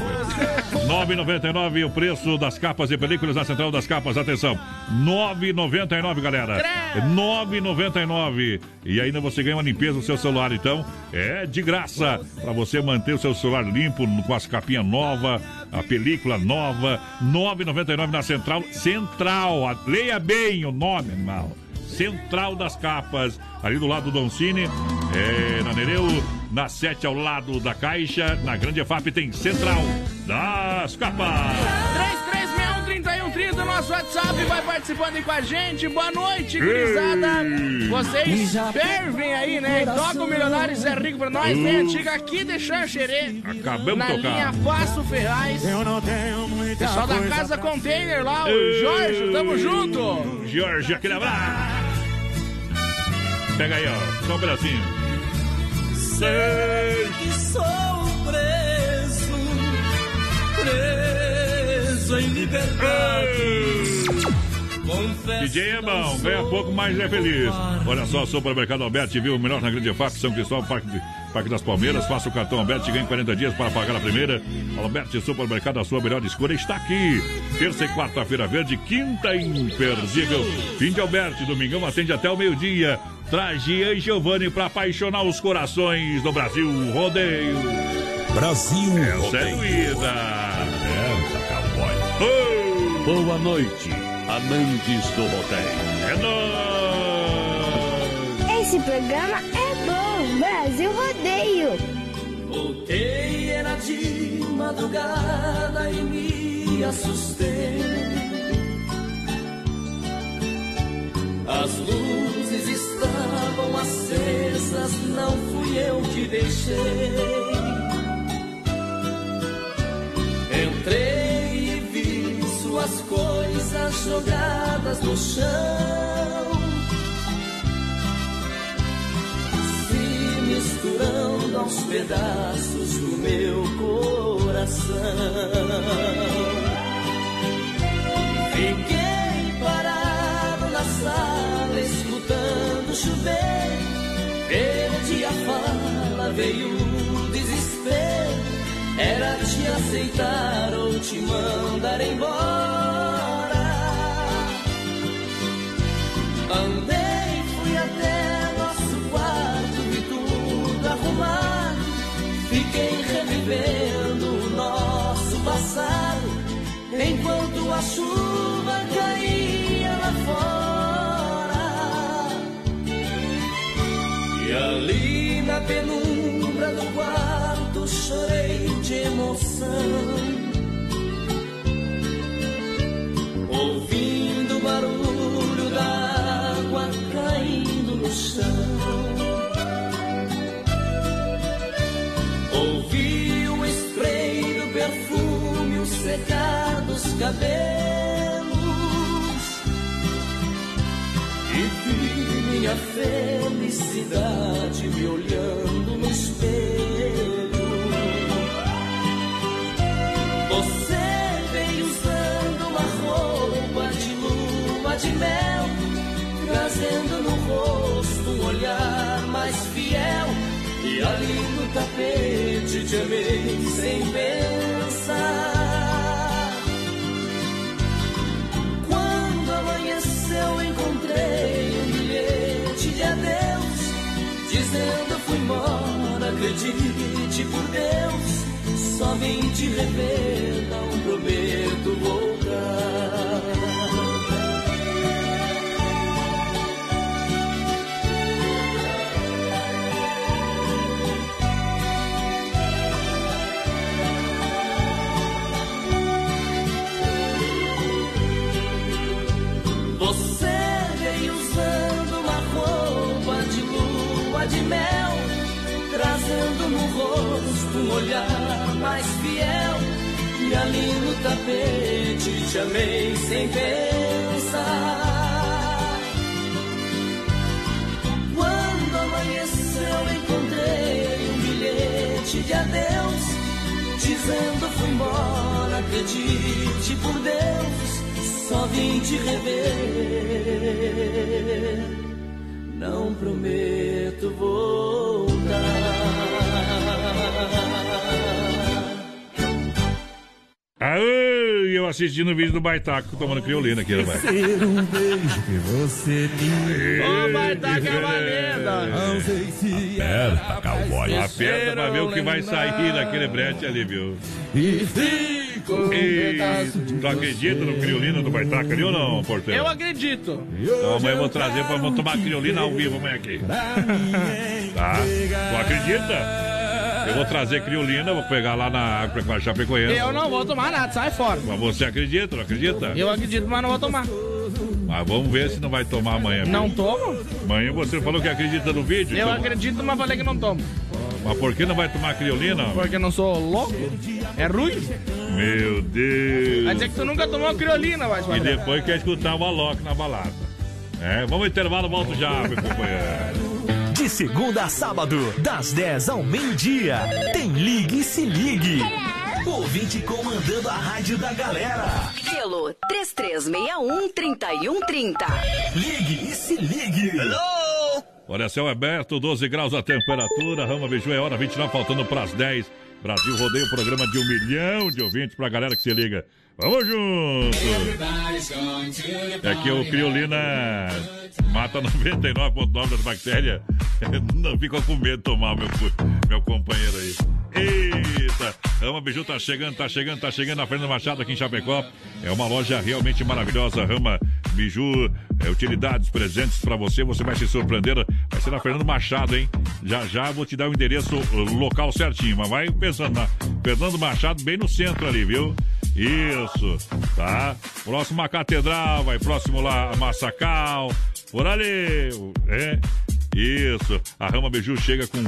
9,99 o preço das capas e películas na Central das Capas. Atenção, 9,99, galera. 9,99. E ainda você ganha uma limpeza do seu celular, então. É de graça para você manter o seu celular limpo com as capinhas novas, a película nova. 9,99 na Central. Central, leia bem o nome, animal. Central das Capas, ali do lado do Doncini, é, na Nereu, na 7 ao lado da Caixa, na Grande EFAP tem Central das Capas.
3361-3130, nosso WhatsApp, vai participando aí com a gente. Boa noite, gurizada. Vocês fervem aí, né? E toca o Milionário Zé Rico pra nós, vem antiga aqui de Xanxerê.
Acabamos
Na
de tocar.
linha Faço Ferraz. Eu não tenho muita Pessoal da Casa Container lá, o
Ei.
Jorge, tamo junto.
Jorge, aquele abraço. Pega aí, ó, só um pedacinho.
Sei que sou preso, preso em liberdade.
DJ é bom, ganha pouco, mas é feliz. Olha só, Supermercado Alberti, viu? O melhor na Grande FAP, São Cristóvão, Parque, de- Parque das Palmeiras. Faça o cartão Alberti e ganhe 40 dias para pagar a primeira. Alberti Supermercado, a sua melhor escolha está aqui. Terça e quarta-feira verde, quinta imperdível. Fim de Alberti, domingão atende até o meio-dia. Gian e Giovanni para apaixonar os corações do Brasil. Rodeio.
Brasil
Essa é doída.
Boa noite, amantes do rodeio.
É nóis!
Esse programa é bom, Brasil Rodeio.
Voltei, era de madrugada e me assustei. As luzes estavam acesas, não fui eu que deixei. Entrei e vi suas coisas jogadas no chão. Se misturando aos pedaços do meu coração. Fiquei parado na sala, escutando chover. Perdi a fala, veio o desespero. Era te aceitar ou te mandar embora. Andei, fui até nosso quarto, vi tudo arrumado. Fiquei revivendo o nosso passado, enquanto a chuva caía lá fora. E ali na penumbra do quarto chorei emoção. Ouvindo o barulho da água caindo no chão. Ouvi o spray do perfume, secar dos cabelos. E vi minha felicidade me olhando olhar mais fiel. E ali no tapete te amei sem pensar. Quando amanheceu, encontrei um bilhete de adeus, dizendo fui embora, acredite por Deus. Só vim te rever, prometo voltar. Um olhar mais fiel. E ali no tapete te amei sem pensar. Quando amanheceu, encontrei um bilhete de adeus, dizendo fui embora, acredite por Deus só vim te rever. Não prometo voltar.
Aê, eu assistindo o vídeo do Baitaco tomando criolina aqui, né, vai?
Ser um beijo que você me
Ô, Baitaca é uma lenda.
Não sei se
Aperta, cowboy. Aperta pra ver o que vai sair daquele brete ali, viu?
E fico um
tu acredita no criolina do Baitaca ali ou não, porteiro?
Eu acredito.
Então amanhã eu vou trazer pra tomar criolina ao vivo amanhã aqui. Tá? Tu acredita? Eu vou trazer criolina, vou pegar lá na Agropecuária Chapecoense.
Eu não vou tomar nada, sai fora.
Mas você acredita, não acredita?
Eu acredito, mas não vou tomar.
Mas vamos ver se não vai tomar amanhã.
Não
viu?
tomo?
Amanhã você falou que acredita no vídeo?
Eu
então-
acredito, mas falei que não tomo.
Mas por que não vai tomar criolina?
Porque eu não sou louco. É ruim.
Meu Deus.
Vai dizer que tu nunca tomou criolina, vai,
E depois quer escutar o Alok na balada. É, vamos intervalo, volto já, meu companheiro.
De segunda a sábado, das 10 ao meio-dia, tem Ligue e Se Ligue. Ouvinte comandando a rádio da galera.
Pelo 3361-3130.
Ligue e Se Ligue.
Olha, céu aberto, 12 graus a temperatura. Rama Biju é hora 29, faltando para as 10. Brasil rodeia o programa de um milhão de ouvintes pra galera que se liga. Vamos junto! É que o Criolina mata 99,9 das bactérias. Não fica com medo de tomar, meu, meu companheiro aí. Eita! Rama Biju tá chegando, tá chegando, tá chegando na Fernanda Machado aqui em Chapecó. É uma loja realmente maravilhosa. Rama Biju, é, utilidades, presentes pra você. Você vai se surpreender. Vai ser na Fernando Machado, hein? Já já vou te dar o endereço o local certinho, mas vai pensando na Fernando Machado, bem no centro ali, viu? Isso, tá? Próximo à Catedral, vai próximo lá a Massacal, por ali, é. Isso, a Rama Biju chega com,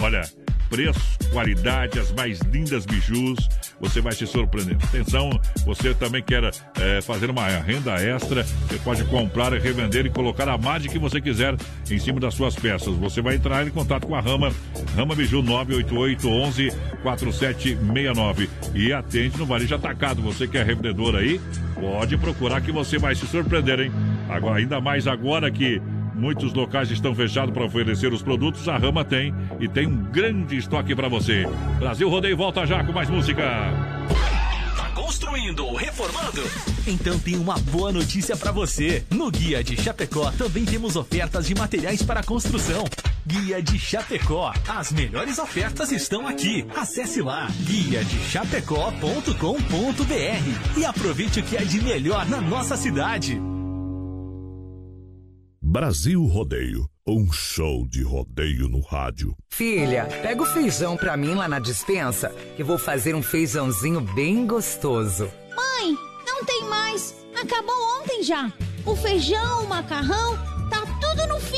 olha, preço, qualidade, as mais lindas bijus. Você vai se surpreender. Atenção, você também quer é, fazer uma renda extra. Você pode comprar revender e colocar a margem que você quiser em cima das suas peças. Você vai entrar em contato com a Rama, Rama Biju 988 11 4769 e atende no varejo atacado. Você que é revendedor aí, pode procurar que você vai se surpreender, hein? Agora, ainda mais agora que Muitos locais estão fechados para oferecer os produtos. A Rama tem e tem um grande estoque para você. Brasil Rodeio volta já com mais música.
Tá construindo ou reformando? Então tem uma boa notícia para você. No Guia de Chapecó também temos ofertas de materiais para construção. Guia de Chapecó. As melhores ofertas estão aqui. Acesse lá guia de chapecó.com.br e aproveite o que é de melhor na nossa cidade.
Brasil Rodeio, um show de rodeio no rádio.
Filha, pega o feijão pra mim lá na dispensa, que vou fazer um feijãozinho bem gostoso.
Mãe, não tem mais. Acabou ontem já. O feijão, o macarrão, tá tudo no fim.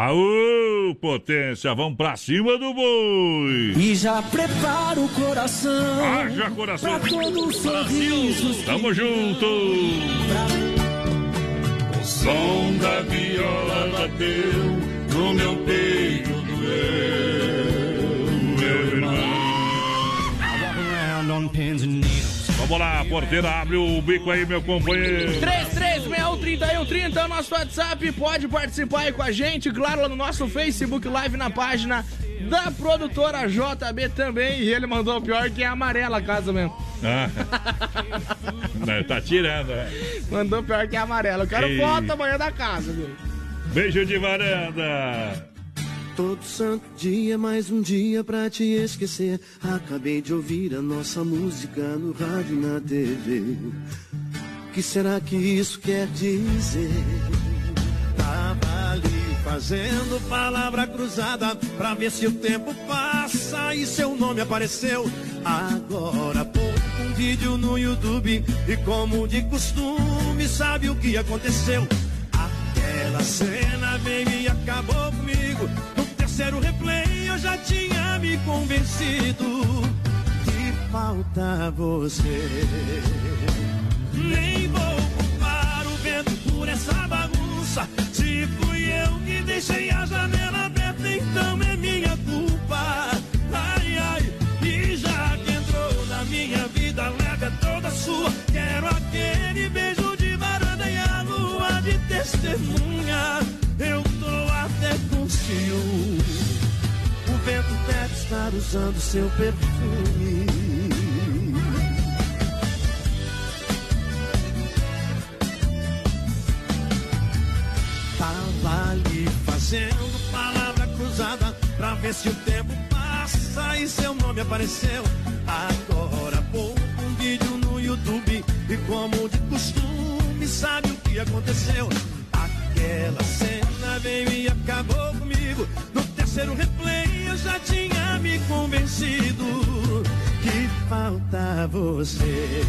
Aô, potência, vamos pra cima do boi!
E já prepara o coração.
Haja coração!
Pra todo sorriso.
Tamo junto! O som da viola bateu no meu peito doeu, Vamos lá, porteira, abre o bico aí, meu companheiro.
33613130 é o nosso WhatsApp. Pode participar aí com a gente, claro, lá no nosso Facebook Live na página da produtora JB também. E ele mandou o pior que é amarela a casa mesmo.
Ah. Não, tá tirando, né?
Mandou pior que é amarela. Eu quero
Ei.
foto amanhã da casa, viu?
Beijo de varanda.
Todo santo dia, mais um dia pra te esquecer. Acabei de ouvir a nossa música no rádio e na TV. O que será que isso quer dizer? Tava ali fazendo palavra cruzada pra ver se o tempo passa e seu nome apareceu. Agora pouco um vídeo no YouTube e como de costume sabe o que aconteceu. Aquela cena veio e acabou comigo. Terceiro replay eu já tinha me convencido que falta você. Nem vou culpar o vento por essa bagunça. Se fui eu que deixei a janela aberta, então é minha culpa. Ai, ai, e já que entrou na minha vida, leve toda sua. Quero aquele beijo de varanda e a lua de testemunha. Até com ciúme. O vento deve estar usando seu perfume. Tava ali fazendo palavra cruzada pra ver se o tempo passa e seu nome apareceu. Agora pouco um vídeo no YouTube e como de costume sabe o que aconteceu. Aquela cena veio e acabou comigo. No terceiro replay eu já tinha me convencido que falta você.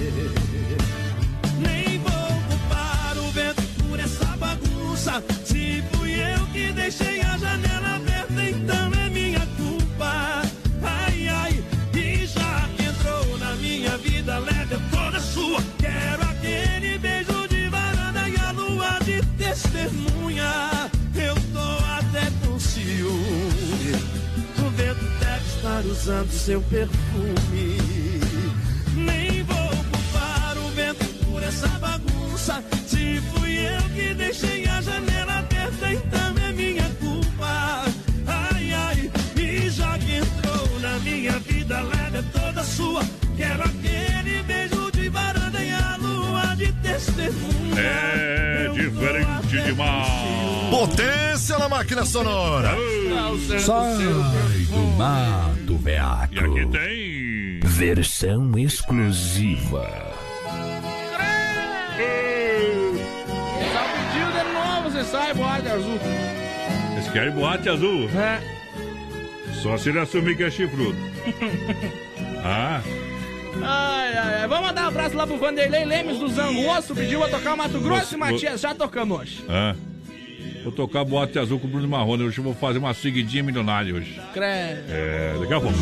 Nem vou culpar o vento por essa bagunça. Se fui eu que deixei a janela aberta, então eu testemunha. Eu tô até com ciúme. O vento deve estar usando seu perfume. Nem vou culpar o vento por essa bagunça. Se fui eu que deixei a janela aberta, então é minha culpa. Ai, ai, e já que entrou na minha vida, leve toda sua. Quero aquele beijo de testemunha.
É diferente demais.
Potência na máquina sonora.
Sai do mato, veaco.
E aqui tem.
Versão exclusiva.
Você sai, boate azul.
Eles querem boate azul?
É.
Só se ele assumir que é chifrudo. Ah,
Ai, ai, ai. Vamos mandar um abraço lá pro Vanderlei Lemes do Zangosto. Pediu pra tocar Mato Grosso e Matias. Já tocamos hoje.
ah. Vou tocar boate azul com o Bruno Marrone. Hoje eu vou fazer uma seguidinha milionária hoje.
Credo.
É, daqui a pouco.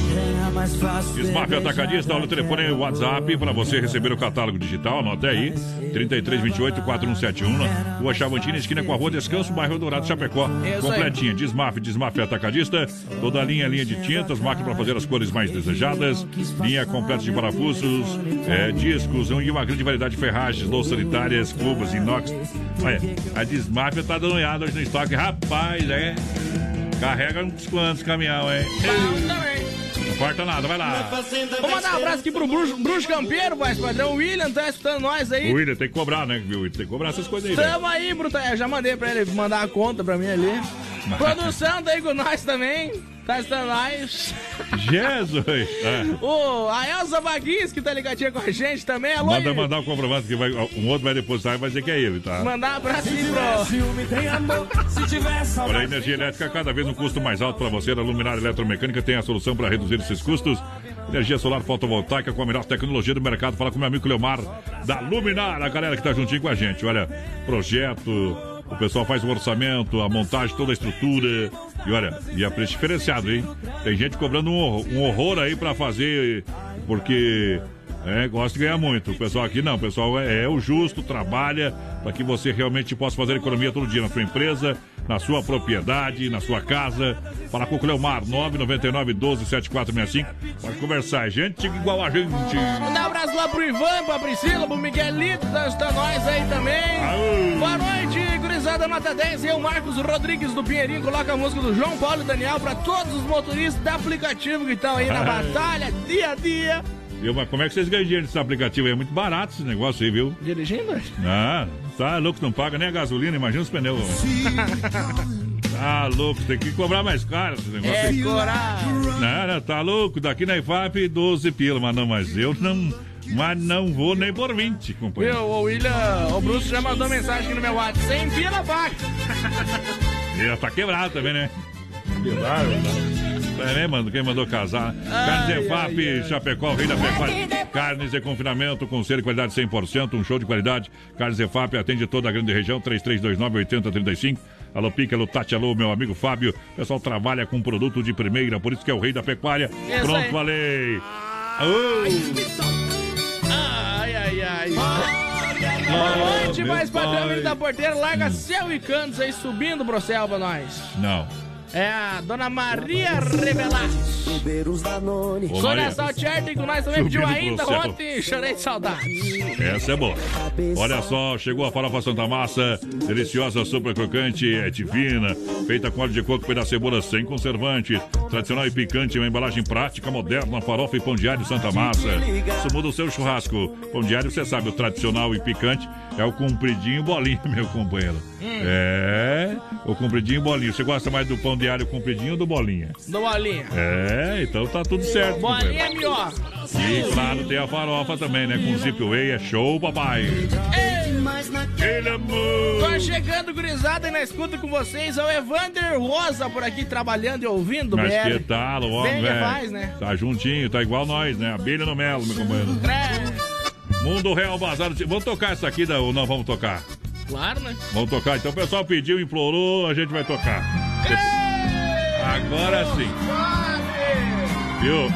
Smart Atacadista, olha o telefone e o WhatsApp para você receber o catálogo digital. Anota aí: 3328-4171. Rua Chavantina, esquina com a Rua Descanso, bairro Dourado, Chapecó. Completinha. Desmaf, Desmaf Atacadista. Toda a linha, linha de tintas, máquina para fazer as cores mais desejadas. Linha completa de parafusos, é, discos e uma grande variedade de ferragens, louças sanitárias, cubas, inox. Olha, a Desmaf tá dando olhada hoje no estoque. Rapaz, é. Carrega uns quantos caminhão, hein? Não importa nada, vai lá.
Vou mandar um abraço aqui pro Bruxo, Bruxo Campeiro, voz padrão. O William tá escutando nós aí.
O William tem que cobrar, né? Viu? Tem que cobrar essas coisas aí. né?
Tamo aí, Bruto. Eu já mandei pra ele mandar a conta pra mim ali. Produção tá aí com nós também. Tá escutando nós.
Jesus! É.
O, a Elza Baguis, que tá ligadinha com a gente também. Alô,
Manda mandar o comprovante que vai, um outro vai depositar e vai dizer que é ele, tá?
Mandar um abraço aí pro.
Olha, a energia elétrica cada vez um custo mais alto para você. A Luminar Eletromecânica tem a solução para reduzir esses custos. Energia solar fotovoltaica com a melhor tecnologia do mercado. Fala com meu amigo Leomar da Luminar, a galera que tá juntinho com a gente. Olha, projeto, o pessoal faz o orçamento, a montagem, toda a estrutura. E olha, e a preço diferenciado, hein? Tem gente cobrando um horror, um horror aí para fazer, porque é, gosta de ganhar muito. O pessoal aqui não, o pessoal é, é o justo, trabalha para que você realmente possa fazer economia todo dia na sua empresa, na sua propriedade, na sua casa. Fala com o Cleomar, 999 12 7465. Pode conversar, é gente igual a gente.
Mandar um abraço lá pro Ivan, pra Priscila, pro Miguelito, tá escutando nós aí também. Boa noite, gurizada nota 10. Eu, Marcos Rodrigues do Pinheirinho, coloca a música do João Paulo e Daniel pra todos os motoristas do aplicativo que estão aí na
Ai.
batalha, dia a dia.
Viu, mas como é que vocês ganham dinheiro nesse aplicativo aí? É muito barato esse negócio aí, viu?
Dirigindo?
Ah, tá louco, não paga nem a gasolina, imagina os pneus. Tá louco, tem que cobrar mais caro esse negócio
É
aí. Não, não, tá louco, daqui na IFAP 12 pila, mas não, mas eu não, mas não vou nem por 20, companheiro.
Viu, o William, o Bruce já mandou mensagem aqui no meu WhatsApp. Sem pila, vaca.
E já tá quebrado também, né? Quebrado, tá? É, né, mano? Quem mandou casar? Carnes EFAP, Chapecó, Rei da Pecuária. Carnes de confinamento com ser de qualidade 100%, um show de qualidade. Carnes EFAP atende toda a grande região, 3329-8035. Alô, Pica, alô, Tati, alô, meu amigo Fábio. O pessoal trabalha com produto de primeira, por isso que é o Rei da Pecuária.
Isso
Pronto,
aí.
falei. Aô!
Ai, ai. Boa noite, mais padrão da porteira. Larga céu e cantos aí subindo pro céu pra nós.
Não.
É a dona Maria Revelatos.
Ô,
Sônia
Maria.
Saltier com nós também pediu
Subindo
ainda
pro céu.
ontem. Chorei de saudade.
Essa é boa. Olha só, chegou a farofa Santa Massa, deliciosa, super crocante, é divina, feita com óleo de coco, pedaço de cebola sem conservantes, tradicional e picante, uma embalagem prática, moderna, farofa e pão diário Santa Massa. Isso muda o seu churrasco. Pão diário, você sabe, o tradicional e picante é o compridinho bolinho, meu companheiro. É, o compridinho bolinho. Você gosta mais do pão diário compridinho ou do bolinha?
Do bolinha.
É, então tá tudo certo.
Bolinha é melhor.
E claro, tem a farofa também, né? Com zip way, é show, papai. Ele amor.
Tô chegando, gurizada, e na escuta com vocês. É o Evander Rosa por aqui trabalhando e ouvindo,
Mas
BR.
que tal, homem, velho?
né?
Tá juntinho, tá igual nós, né? Abelha no melo, meu companheiro. Mundo Real Bazar. Vamos tocar essa aqui da- ou não vamos tocar?
Claro, né?
Vamos tocar. Então o pessoal pediu, implorou, a gente vai tocar. Agora sim. Viu?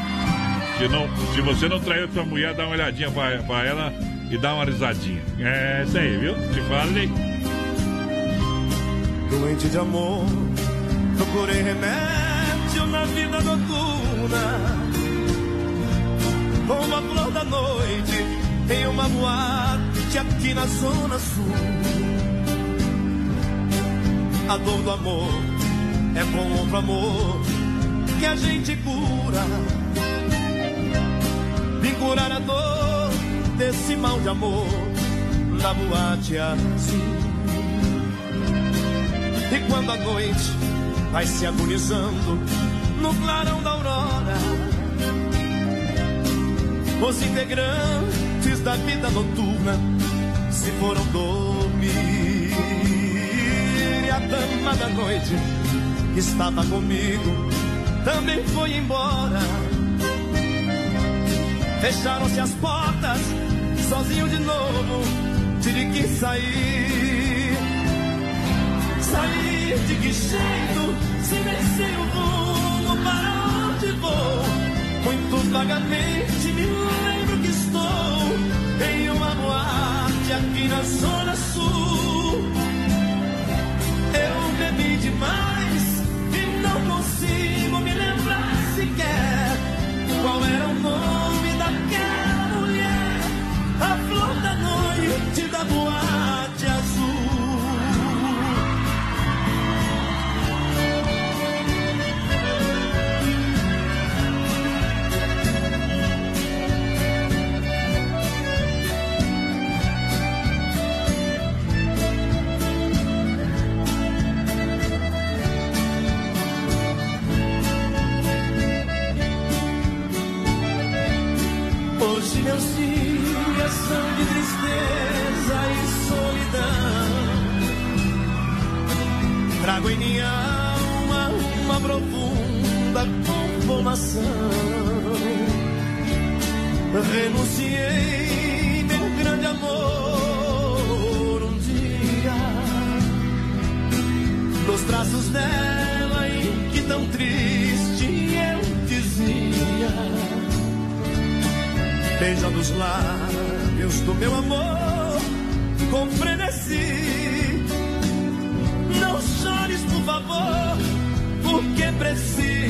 Se, não, se você não traiu tua mulher, dá uma olhadinha pra, pra ela e dá uma risadinha. É isso aí, viu? Te falei.
Doente de amor, procurei remédio na vida noturna. Como a flor da noite em uma boate aqui na zona sul. A dor do amor é com outro amor que a gente cura. Vim curar a dor desse mal de amor na boate azul. E quando a noite vai se agonizando no clarão da aurora, os integrantes da vida noturna se foram dormir. E a dama da noite que estava comigo também foi embora. Fecharam-se as portas, sozinho de novo, tive que sair. Sair de que jeito, se vencer o rumo para onde vou? Muito vagamente me em uma boate aqui na Zona Sul. Eu bebi demais e não consigo me lembrar sequer qual era o nome Renunciei meu grande amor um dia. Nos braços dela em que tão triste eu dizia. Beijando os lábios do meu amor com frenesi. Não chores, por favor, porque preciso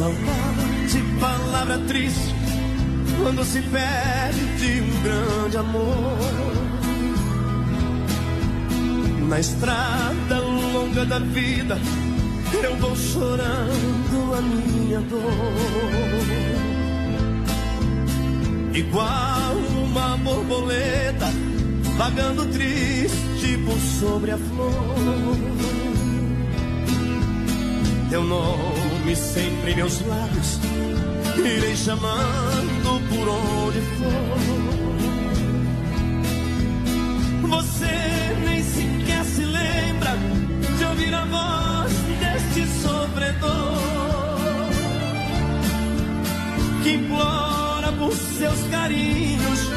Saudade, palavra triste, quando se perde um grande amor. Na estrada longa da vida, eu vou chorando a minha dor. Igual uma borboleta, vagando triste por sobre a flor. Teu nome sempre em meus lábios, irei chamando por onde for. Você nem sequer se lembra de ouvir a voz deste sofredor que implora por seus carinhos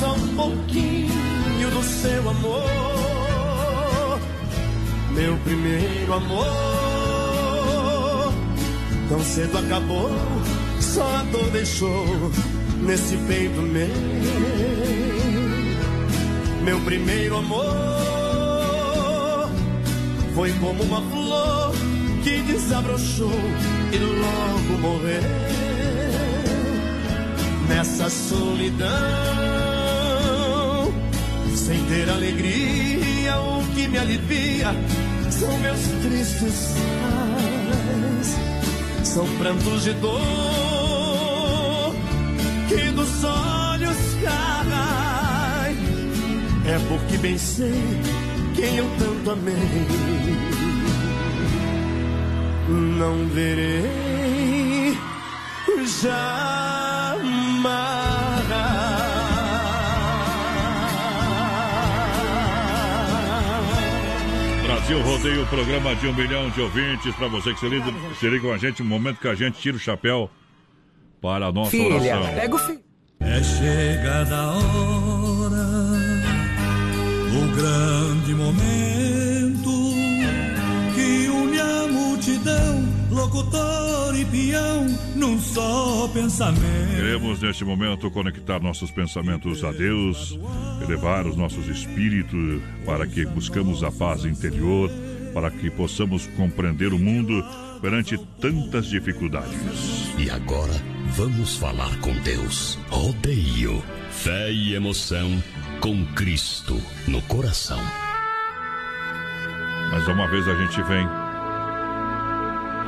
só um pouquinho do seu amor, meu primeiro amor. Tão cedo acabou, só a dor deixou nesse peito meu. Meu primeiro amor foi como uma flor que desabrochou e logo morreu nessa solidão. sem ter alegria, o que me alivia são meus tristes pais. São prantos de dor que dos olhos caem. É porque bem sei quem eu tanto amei. Não verei jamais.
Brasil Rodeio, programa de um milhão de ouvintes. Para você que se liga, se liga com a gente, no momento que a gente tira o chapéu para a nossa
Filha,
oração.
pega o filho.
É chegada a hora, o grande momento que une a multidão, locutor e peão, num só pensamento.
Queremos neste momento conectar nossos pensamentos a Deus, elevar os nossos espíritos para que buscamos a paz interior, para que possamos compreender o mundo perante tantas dificuldades.
E agora vamos falar com Deus. Rodeio. Fé e emoção com Cristo no coração.
Mas uma vez a gente vem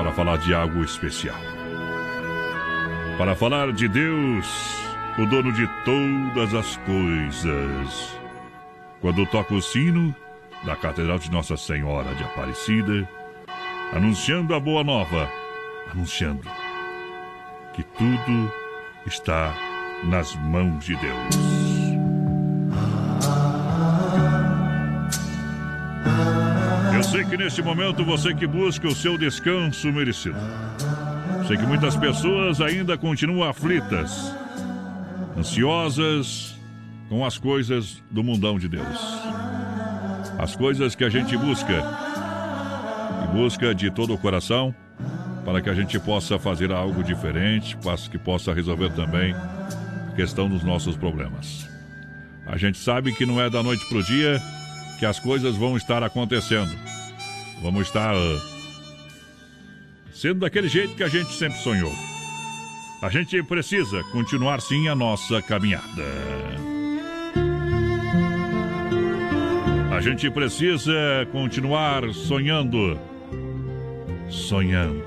para falar de algo especial. Para falar de Deus, o dono de todas as coisas. Quando toca o sino da Catedral de Nossa Senhora de Aparecida, anunciando a boa nova, anunciando que tudo está nas mãos de Deus. Eu sei que neste momento você que busca o seu descanso merecido. Sei que muitas pessoas ainda continuam aflitas, ansiosas com as coisas do mundão de Deus. As coisas que a gente busca e busca de todo o coração para que a gente possa fazer algo diferente, para que possa resolver também a questão dos nossos problemas. A gente sabe que não é da noite para o dia que as coisas vão estar acontecendo. Vamos estar uh, sendo daquele jeito que a gente sempre sonhou. A gente precisa continuar sim a nossa caminhada. A gente precisa continuar sonhando. Sonhando.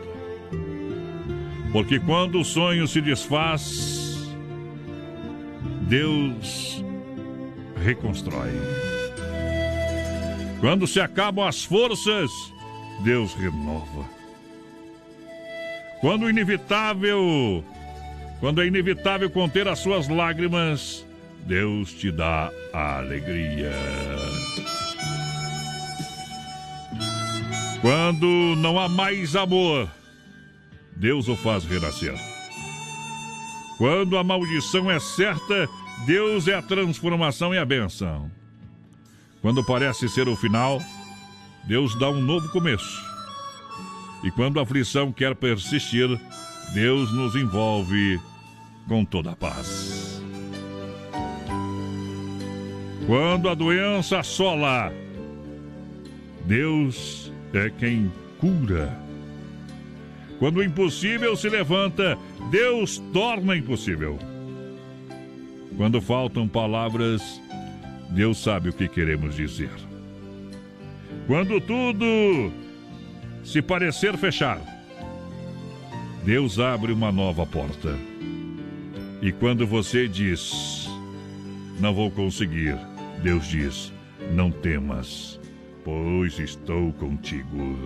Porque quando o sonho se desfaz, Deus reconstrói. Quando se acabam as forças, Deus renova. Quando inevitável, quando é inevitável conter as suas lágrimas, Deus te dá a alegria. Quando não há mais amor, Deus o faz renascer. Quando a maldição é certa, Deus é a transformação e a benção. Quando parece ser o final, Deus dá um novo começo. E quando a aflição quer persistir, Deus nos envolve com toda a paz. Quando a doença assola, Deus é quem cura. Quando o impossível se levanta, Deus torna impossível. Quando faltam palavras, Deus sabe o que queremos dizer. Quando tudo se parecer fechar, Deus abre uma nova porta. E quando você diz, não vou conseguir, Deus diz, não temas, pois estou contigo.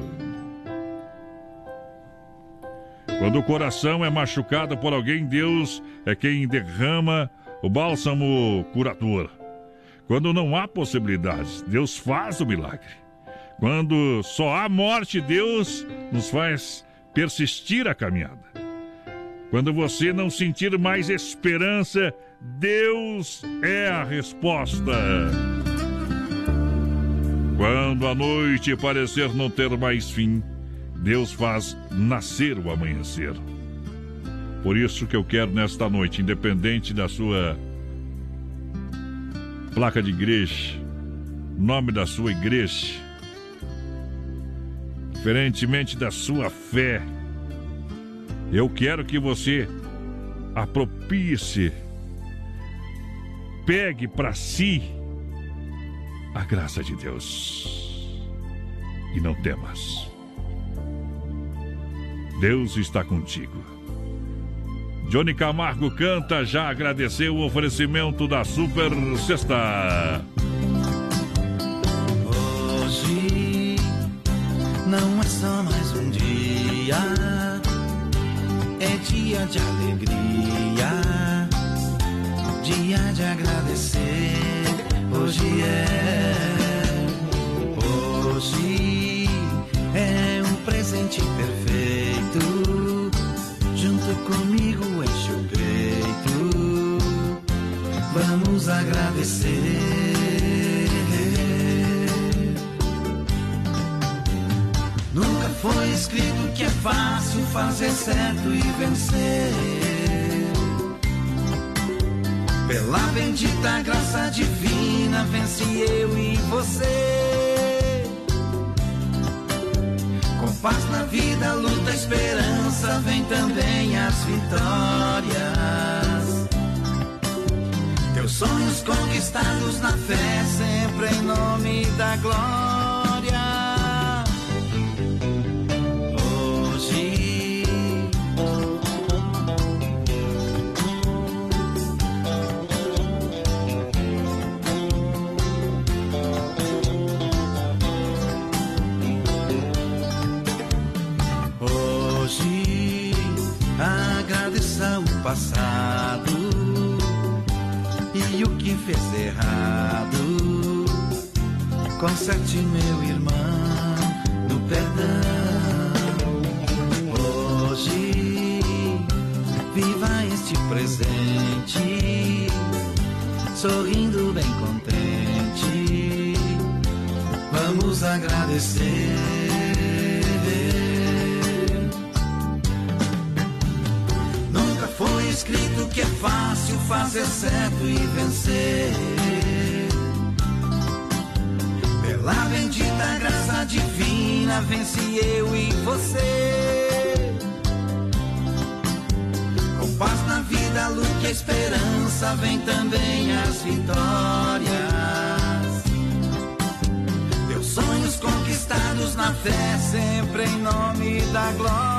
Quando o coração é machucado por alguém, Deus é quem derrama o bálsamo curador. Quando não há possibilidades, Deus faz o milagre. Quando só há morte, Deus nos faz persistir a caminhada. Quando você não sentir mais esperança, Deus é a resposta. Quando a noite parecer não ter mais fim, Deus faz nascer o amanhecer. Por isso que eu quero nesta noite, independente da sua placa de igreja, nome da sua igreja, diferentemente da sua fé, eu quero que você apropie-se, pegue para si a graça de Deus. E não temas. Deus está contigo. Johnny Camargo canta, já agradeceu o oferecimento da Super Sexta.
Hoje não é só mais um dia, é dia de alegria, dia de agradecer. Hoje é, hoje é um presente perfeito. Junto comigo vamos agradecer. Nunca foi escrito que é fácil fazer certo e vencer. Pela bendita graça divina, vence eu e você. Com paz na vida, luta, esperança, vem também as vitórias. Sonhos conquistados na fé, sempre em nome da glória. Conserte meu irmão no perdão. Hoje viva este presente, sorrindo bem contente. Vamos agradecer. Nunca foi escrito que é fácil fazer certo e vencer. Vence eu e você. Com paz na vida, luta e esperança, vem também as vitórias. Teus sonhos conquistados na fé, sempre em nome da glória.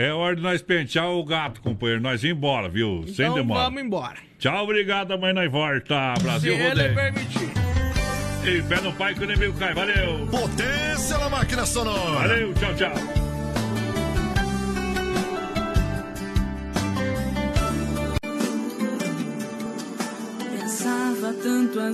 É hora de nós pentear o gato, companheiro. Nós ir embora, viu? Sem
Então
demora.
vamos embora.
Tchau, obrigado. Amanhã nós volta. Brasil
Se ele permitir.
E fé no pai que o inimigo cai. Valeu.
Potência na máquina sonora.
Valeu, tchau, tchau.
Pensava tanto as